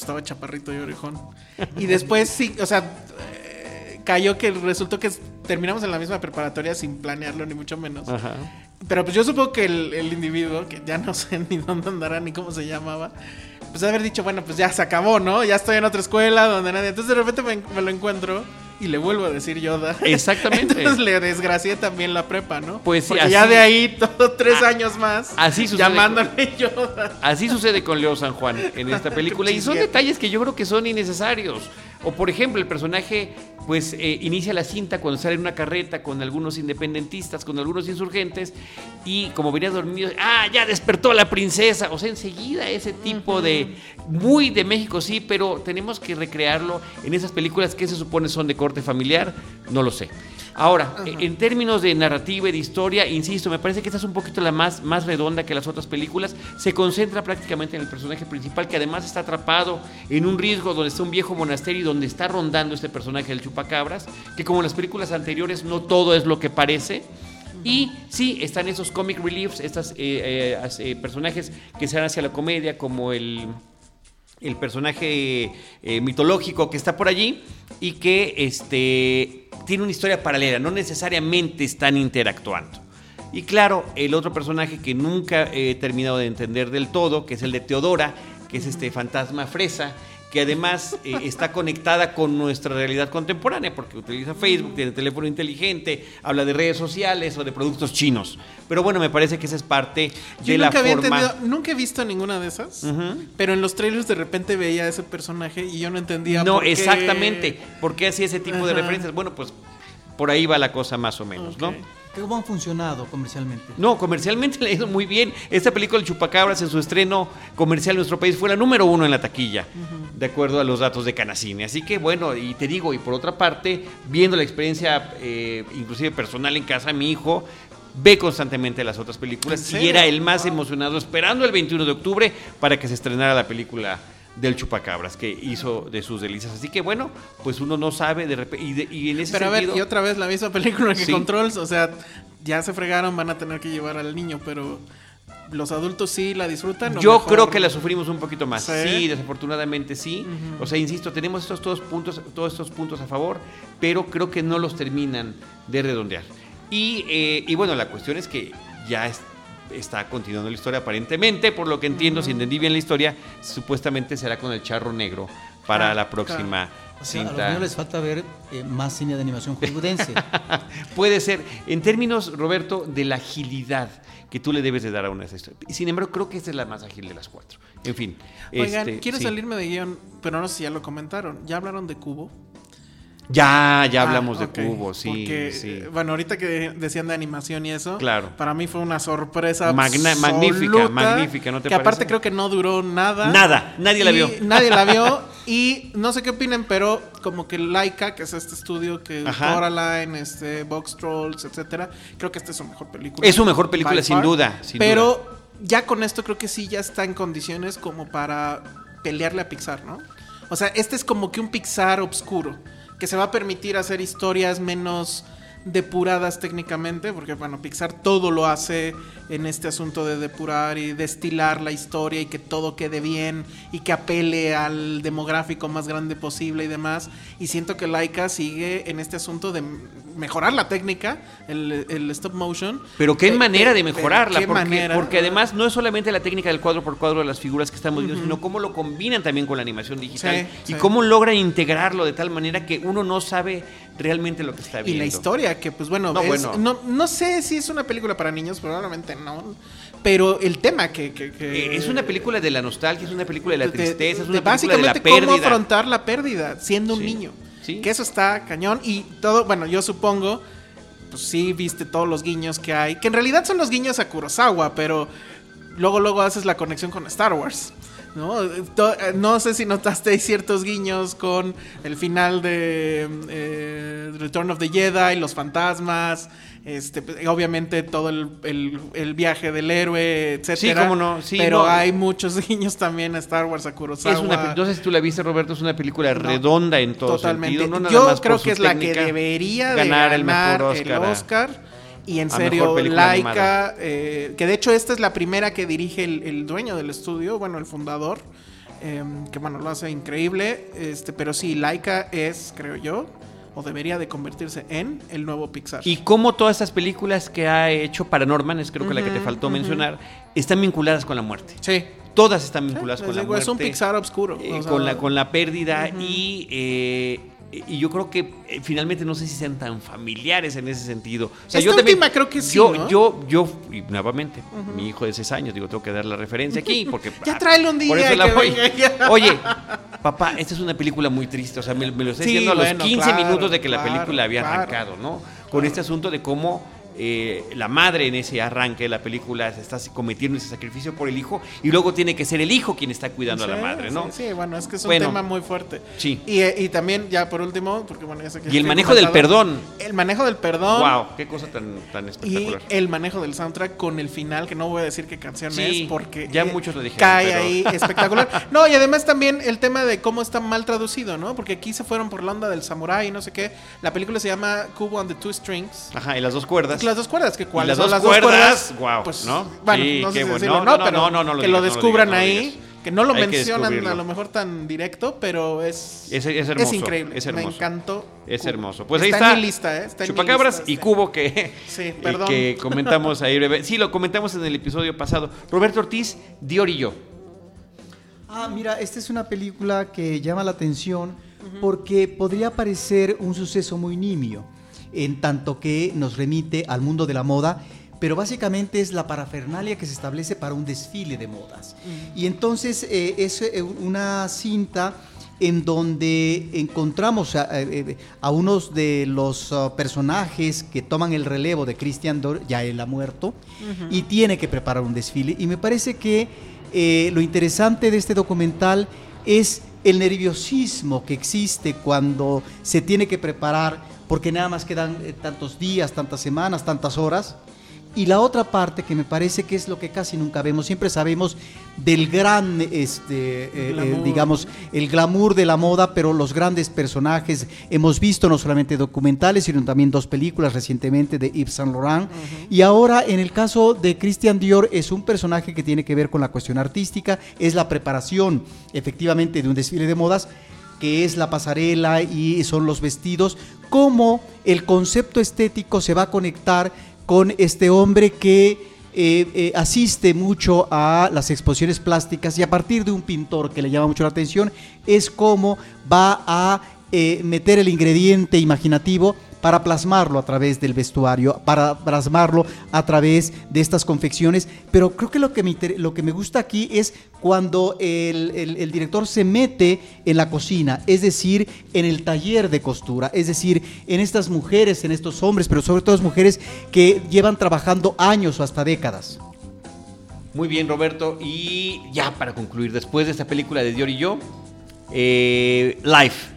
D: estaba chaparrito y orejón. Y después sí, o sea, eh, cayó que resultó que terminamos en la misma preparatoria sin planearlo, ni mucho menos. Pero pues yo supongo que el, individuo, que ya no sé ni dónde andará ni cómo se llamaba, pues haber dicho, bueno, pues ya se acabó, ¿no? Ya estoy en otra escuela donde nadie. Entonces de repente me lo encuentro y le vuelvo a decir Yoda.
A: Exactamente.
D: Entonces le desgracié también la prepa, ¿no? Pues sí, Porque ya de ahí todo tres ah, años más.
A: Así sucede.
D: Llamándole Yoda.
A: Así sucede con Leo San Juan en esta película. y son detalles que yo creo que son innecesarios. O por ejemplo, el personaje pues eh, inicia la cinta cuando sale en una carreta con algunos independentistas, con algunos insurgentes, y como venía dormido, ah, ya despertó la princesa. O sea, enseguida ese tipo de, muy de México sí, pero tenemos que recrearlo en esas películas que se supone son de corte familiar, no lo sé. Ahora, en términos de narrativa y de historia, insisto, me parece que esta es un poquito la más, más redonda que las otras películas. Se concentra prácticamente en el personaje principal, que además está atrapado en un riesgo donde está un viejo monasterio y donde está rondando este personaje del chupacabras, que como en las películas anteriores no todo es lo que parece. Y sí, están esos comic reliefs, estos eh, eh, eh, personajes que se van hacia la comedia, como el el personaje eh, mitológico que está por allí y que este, tiene una historia paralela, no necesariamente están interactuando. Y claro, el otro personaje que nunca he terminado de entender del todo, que es el de Teodora, que es este fantasma fresa, que además eh, está conectada con nuestra realidad contemporánea, porque utiliza Facebook, tiene teléfono inteligente, habla de redes sociales o de productos chinos. Pero bueno, me parece que esa es parte de la forma.
D: nunca he visto ninguna de esas, pero en los trailers de repente veía a ese personaje y yo no entendía.
A: No, por exactamente. ¿Por qué hacía ese tipo de referencias? Bueno, pues por ahí va la cosa más o menos, ¿no?
C: ¿Cómo han funcionado comercialmente?
A: No, comercialmente le ha ido muy bien. Esta película, El Chupacabras, en su estreno comercial en nuestro país, fue la número uno en la taquilla, de acuerdo a los datos de Canacine. Así que bueno, y te digo, y por otra parte, viendo la experiencia, eh, inclusive personal en casa, mi hijo ve constantemente las otras películas y era el más emocionado esperando el 21 de octubre para que se estrenara la película del chupacabras que hizo de sus delicias. Así que bueno, pues uno no sabe de repente. Y, en ese
D: pero a ver, y otra vez la misma película que Controls, o sea, ya se fregaron, van a tener que llevar al niño, pero los adultos sí la disfrutan.
A: Yo creo que la sufrimos un poquito más. Sí, desafortunadamente sí. O sea, insisto, tenemos estos todos puntos, todos estos puntos a favor, pero creo que no los terminan de redondear. Y, eh, y bueno, la cuestión es que ya es, está continuando la historia aparentemente, por lo que entiendo, si entendí bien la historia, supuestamente será con el charro negro para la próxima cinta.
C: a los les falta ver eh, más cine de animación hollywoodense.
A: Puede ser. En términos, Roberto, de la agilidad que tú le debes de dar a una de estas Sin embargo, creo que esta es la más ágil de las cuatro. En fin.
D: Oigan, este, quiero salirme de guion, pero no sé si ya lo comentaron. ¿Ya hablaron de Cubo?
A: Ya, ya ah, hablamos de Cubo, sí,
D: Porque,
A: sí.
D: Bueno, ahorita que decían de animación y eso,
A: claro.
D: para mí fue una sorpresa
A: magnífica, magnífica, ¿no te
D: que aparte creo que no duró nada.
A: Nada, nadie la vio.
D: Nadie la vio y no sé qué opinen, pero como que Laika, que es este estudio que Coraline, este Box Trolls, etcétera, creo que esta es su mejor película.
A: Es su mejor película sin duda,
D: Pero ya con esto creo que sí ya está en condiciones como para pelearle a Pixar, ¿no? O sea, este es como que un Pixar obscuro que se va a permitir hacer historias menos depuradas técnicamente, porque bueno, Pixar todo lo hace en este asunto de depurar y destilar la historia y que todo quede bien y que apele al demográfico más grande posible y demás. Y siento que Laika sigue en este asunto de mejorar la técnica, el, stop motion.
A: Pero qué manera de mejorarla, porque, porque además no es solamente la técnica del cuadro por cuadro de las figuras que estamos viendo, sino cómo lo combinan también con la animación digital y cómo logran integrarlo de tal manera que uno no sabe realmente lo que está viendo.
D: Y la historia, que pues bueno, no, no, sé si es una película para niños, probablemente no. Pero el tema que,
A: eh, Es una película de la nostalgia, es una película de la tristeza, es una película de la
D: pérdida. cómo afrontar la pérdida siendo un niño. Que eso está cañón. Y todo, bueno, yo supongo, pues sí viste todos los guiños que hay, que en realidad son los guiños a Kurosawa, pero luego, luego haces la conexión con Star Wars. ¿No? no sé si notaste ciertos guiños con el final de eh, Return of the Jedi, los fantasmas, este, pues, obviamente todo el, viaje del héroe, etcétera.
A: Sí, cómo no.
D: pero hay muchos guiños también a Star Wars, a Kurosawa.
A: no sé si tú la viste, Roberto, es una película redonda en todo totalmente. sentido.
D: Yo creo que es la que debería ganar, el mejor Oscar. Y en serio, Laika, eh, que de hecho esta es la primera que dirige el, dueño del estudio, bueno, el fundador, em, que bueno, lo hace increíble, este, pero sí, Laika es, creo yo, o debería de convertirse en el nuevo Pixar.
A: Y como todas estas películas que ha hecho Paranorman, es creo que la que te faltó mencionar, están vinculadas con la muerte.
D: Sí.
A: Todas están vinculadas con la muerte.
D: Es un Pixar oscuro.
A: Eh, con, la, con la pérdida y eh, y yo creo que eh, finalmente no sé si sean tan familiares en ese sentido.
D: O sea, yo también, creo que sí.
A: Yo, yo, yo, y nuevamente, mi hijo de 6 años, digo, tengo que dar la referencia aquí porque.
D: ya trae un día.
A: Por eso la voy. Oye, papá, esta es una película muy triste. O sea, me, lo estoy diciendo a los 15 minutos de que la película había arrancado, ¿no? Con este asunto de cómo eh, la madre en ese arranque de la película está cometiendo ese sacrificio por el hijo y luego tiene que ser el hijo quien está cuidando a la madre, ¿no?
D: Sí, bueno, es que es un tema muy fuerte.
A: Sí.
D: Y, y, también, ya por último, porque bueno, ya sé que
A: Y el manejo del perdón.
D: El manejo del perdón.
A: Wow, qué cosa tan, tan espectacular.
D: Y el manejo del soundtrack con el final, que no voy a decir qué canción es, porque
A: ya muchos lo dijeron.
D: Cae ahí espectacular. no, y además también el tema de cómo está mal traducido, ¿no? Porque aquí se fueron por la onda del samurai y no sé qué. La película se llama Cubo on the Two Strings.
A: Ajá, y las dos cuerdas.
D: Las dos cuerdas, que cuál
A: las, dos, cuerdas, wow,
D: pues,
A: ¿no?
D: Bueno, no sé si decirlo, no, pero no, no, que lo descubran ahí. Que no lo mencionan a lo mejor tan directo, pero es,
A: es, hermoso,
D: es increíble.
A: Es hermoso.
D: Me encantó.
A: Es hermoso. Pues ahí está.
D: En mi lista, ¿eh? Está
A: Chupacabras y. Cubo que,
D: sí, perdón.
A: que comentamos ahí breve. Sí, lo comentamos en el episodio pasado. Roberto Ortiz, Dior y yo.
C: Ah, mira, esta es una película que llama la atención porque podría parecer un suceso muy nimio en tanto que nos remite al mundo de la moda, pero básicamente es la parafernalia que se establece para un desfile de modas. Y entonces eh, es eh, una cinta en donde encontramos a, eh, unos de los uh, personajes que toman el relevo de Christian Dior, ya él ha muerto, y tiene que preparar un desfile. Y me parece que eh, lo interesante de este documental es el nerviosismo que existe cuando se tiene que preparar, porque nada más quedan eh, tantos días, tantas semanas, tantas horas. Y la otra parte que me parece que es lo que casi nunca vemos, siempre sabemos del gran, este, eh, eh, digamos, el glamour de la moda, pero los grandes personajes, hemos visto no solamente documentales, sino también dos películas recientemente de Yves Saint Laurent. Y ahora, en el caso de Christian Dior, es un personaje que tiene que ver con la cuestión artística, es la preparación efectivamente de un desfile de modas que es la pasarela y son los vestidos, cómo el concepto estético se va a conectar con este hombre que eh, eh, asiste mucho a las exposiciones plásticas y a partir de un pintor que le llama mucho la atención es cómo va a eh, meter el ingrediente imaginativo para plasmarlo a través del vestuario, para plasmarlo a través de estas confecciones. Pero creo que lo que me, lo que me gusta aquí es cuando el, director se mete en la cocina, es decir, en el taller de costura, es decir, en estas mujeres, en estos hombres, pero sobre todo las mujeres que llevan trabajando años o hasta décadas.
A: Muy bien, Roberto. Y ya para concluir, después de esta película de Dior y yo, eh, Life.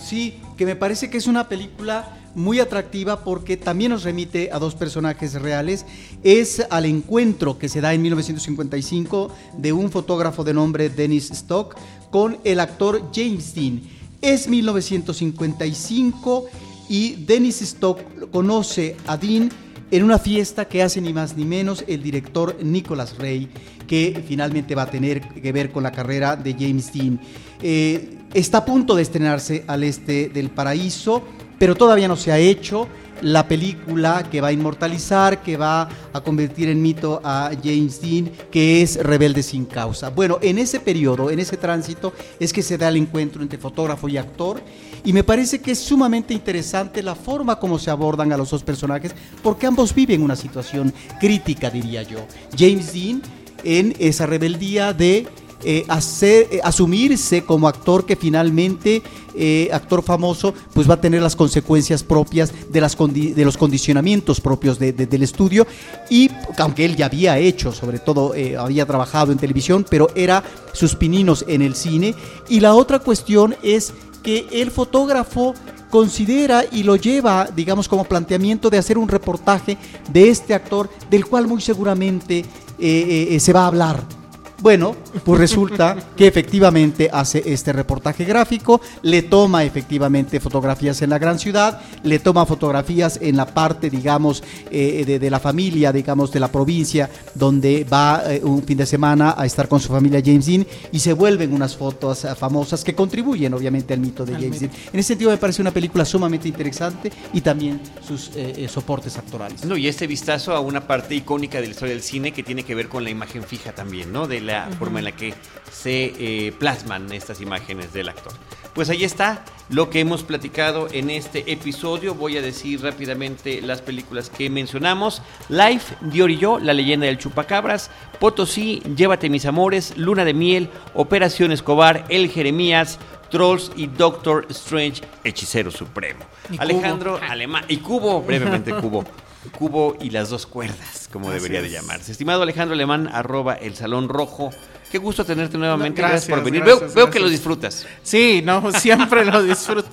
C: Sí, que me parece que es una película muy atractiva porque también nos remite a dos personajes reales. Es al encuentro que se da en 1955 de un fotógrafo de nombre Dennis Stock con el actor James Dean. Es 1955 y Dennis Stock conoce a Dean en una fiesta que hace ni más ni menos el director Nicholas Ray, que finalmente va a tener que ver con la carrera de James Dean. Eh, está a punto de estrenarse al este del paraíso pero todavía no se ha hecho la película que va a inmortalizar, que va a convertir en mito a James Dean, que es Rebelde sin causa. Bueno, en ese periodo, en ese tránsito, es que se da el encuentro entre fotógrafo y actor, y me parece que es sumamente interesante la forma como se abordan a los dos personajes, porque ambos viven una situación crítica, diría yo. James Dean en esa rebeldía de eh, eh, asumirse como actor que finalmente, eh, actor famoso, pues va a tener las consecuencias propias de, las de los condicionamientos propios del estudio. Y aunque él ya había hecho, sobre todo había trabajado en televisión, pero era sus pininos en el cine. Y la otra cuestión es que el fotógrafo considera y lo lleva, digamos, como planteamiento de hacer un reportaje de este actor, del cual muy seguramente se va a hablar bueno, pues resulta que efectivamente hace este reportaje gráfico, le toma efectivamente fotografías en la gran ciudad, le toma fotografías en la parte, digamos, eh, de, la familia, digamos, de la provincia, donde va eh, un fin de semana a estar con su familia James Dean y se vuelven unas fotos eh, famosas que contribuyen obviamente al mito de James Dean. En ese sentido me parece una película sumamente interesante y también sus soportes actorales.
A: No, y este vistazo a una parte icónica de la historia del cine que tiene que ver con la imagen fija también, ¿no? De la forma en la que se eh, plasman estas imágenes del actor. Pues ahí está lo que hemos platicado en este episodio. Voy a decir rápidamente las películas que mencionamos. Life, Dior y yo, La leyenda del chupacabras, Potosí, Llévate mis amores, Luna de miel, Operación Escobar, El Jeremías, Trolls y Doctor Strange, Hechicero Supremo. Alejandro Alemán y Cubo, brevemente Cubo. Cubo y las dos cuerdas, como debería de llamarse. Estimado Alejandro Alemán, arroba el Salón Rojo. Qué gusto tenerte nuevamente. gracias, por venir. veo, que lo disfrutas.
D: Sí, no, siempre lo disfruto.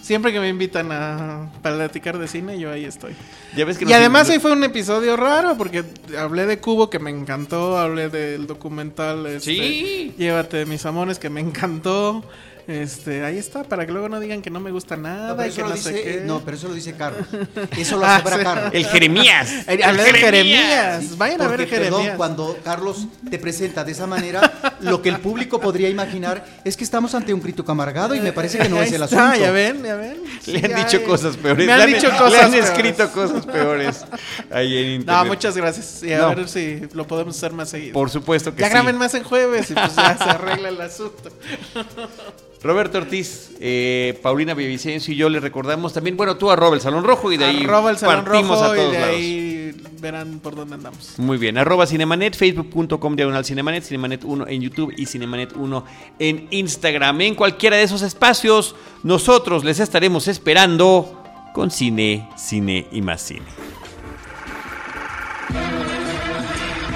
D: Siempre que me invitan a platicar de cine, yo ahí estoy. y además ahí fue un episodio raro porque hablé de Cubo que me encantó, hablé del documental este,
A: sí.
D: Llévate de mis amores que me encantó. Este, ahí está, para que luego no digan que no me gusta nada.
C: No,
D: pero, eso,
C: lo dice, no pero eso lo dice Carlos. Eso lo hace para Carlos.
A: El Jeremías.
D: El, Jeremías. Vayan a ver Jeremías. Perdón,
C: cuando Carlos te presenta de esa manera, lo que el público podría imaginar es que estamos ante un crítico amargado y me parece que no es el asunto.
D: Ah, ya ven, ya ven.
A: le han dicho cosas peores.
D: Me han, dicho cosas
A: Le han escrito cosas peores ahí en internet.
D: No, muchas gracias. Y a ver si lo podemos hacer más seguido.
A: Por supuesto que
D: ya
A: sí.
D: Ya graben más en jueves y pues ya se arregla el asunto.
A: Roberto Ortiz, eh, Paulina Villavicencio y yo le recordamos también, bueno, tú arroba el Salón Rojo y de ahí
D: arroba el Salón Rojo y de ahí verán por dónde andamos.
A: Muy bien, arroba Cinemanet, facebook.com diagonal Cinemanet, Cinemanet 1 en YouTube y Cinemanet 1 en Instagram. En cualquiera de esos espacios, nosotros les estaremos esperando con cine, cine y más cine.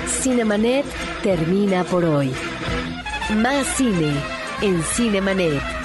B: Cinemanet termina por hoy. Más cine en Cinemanet.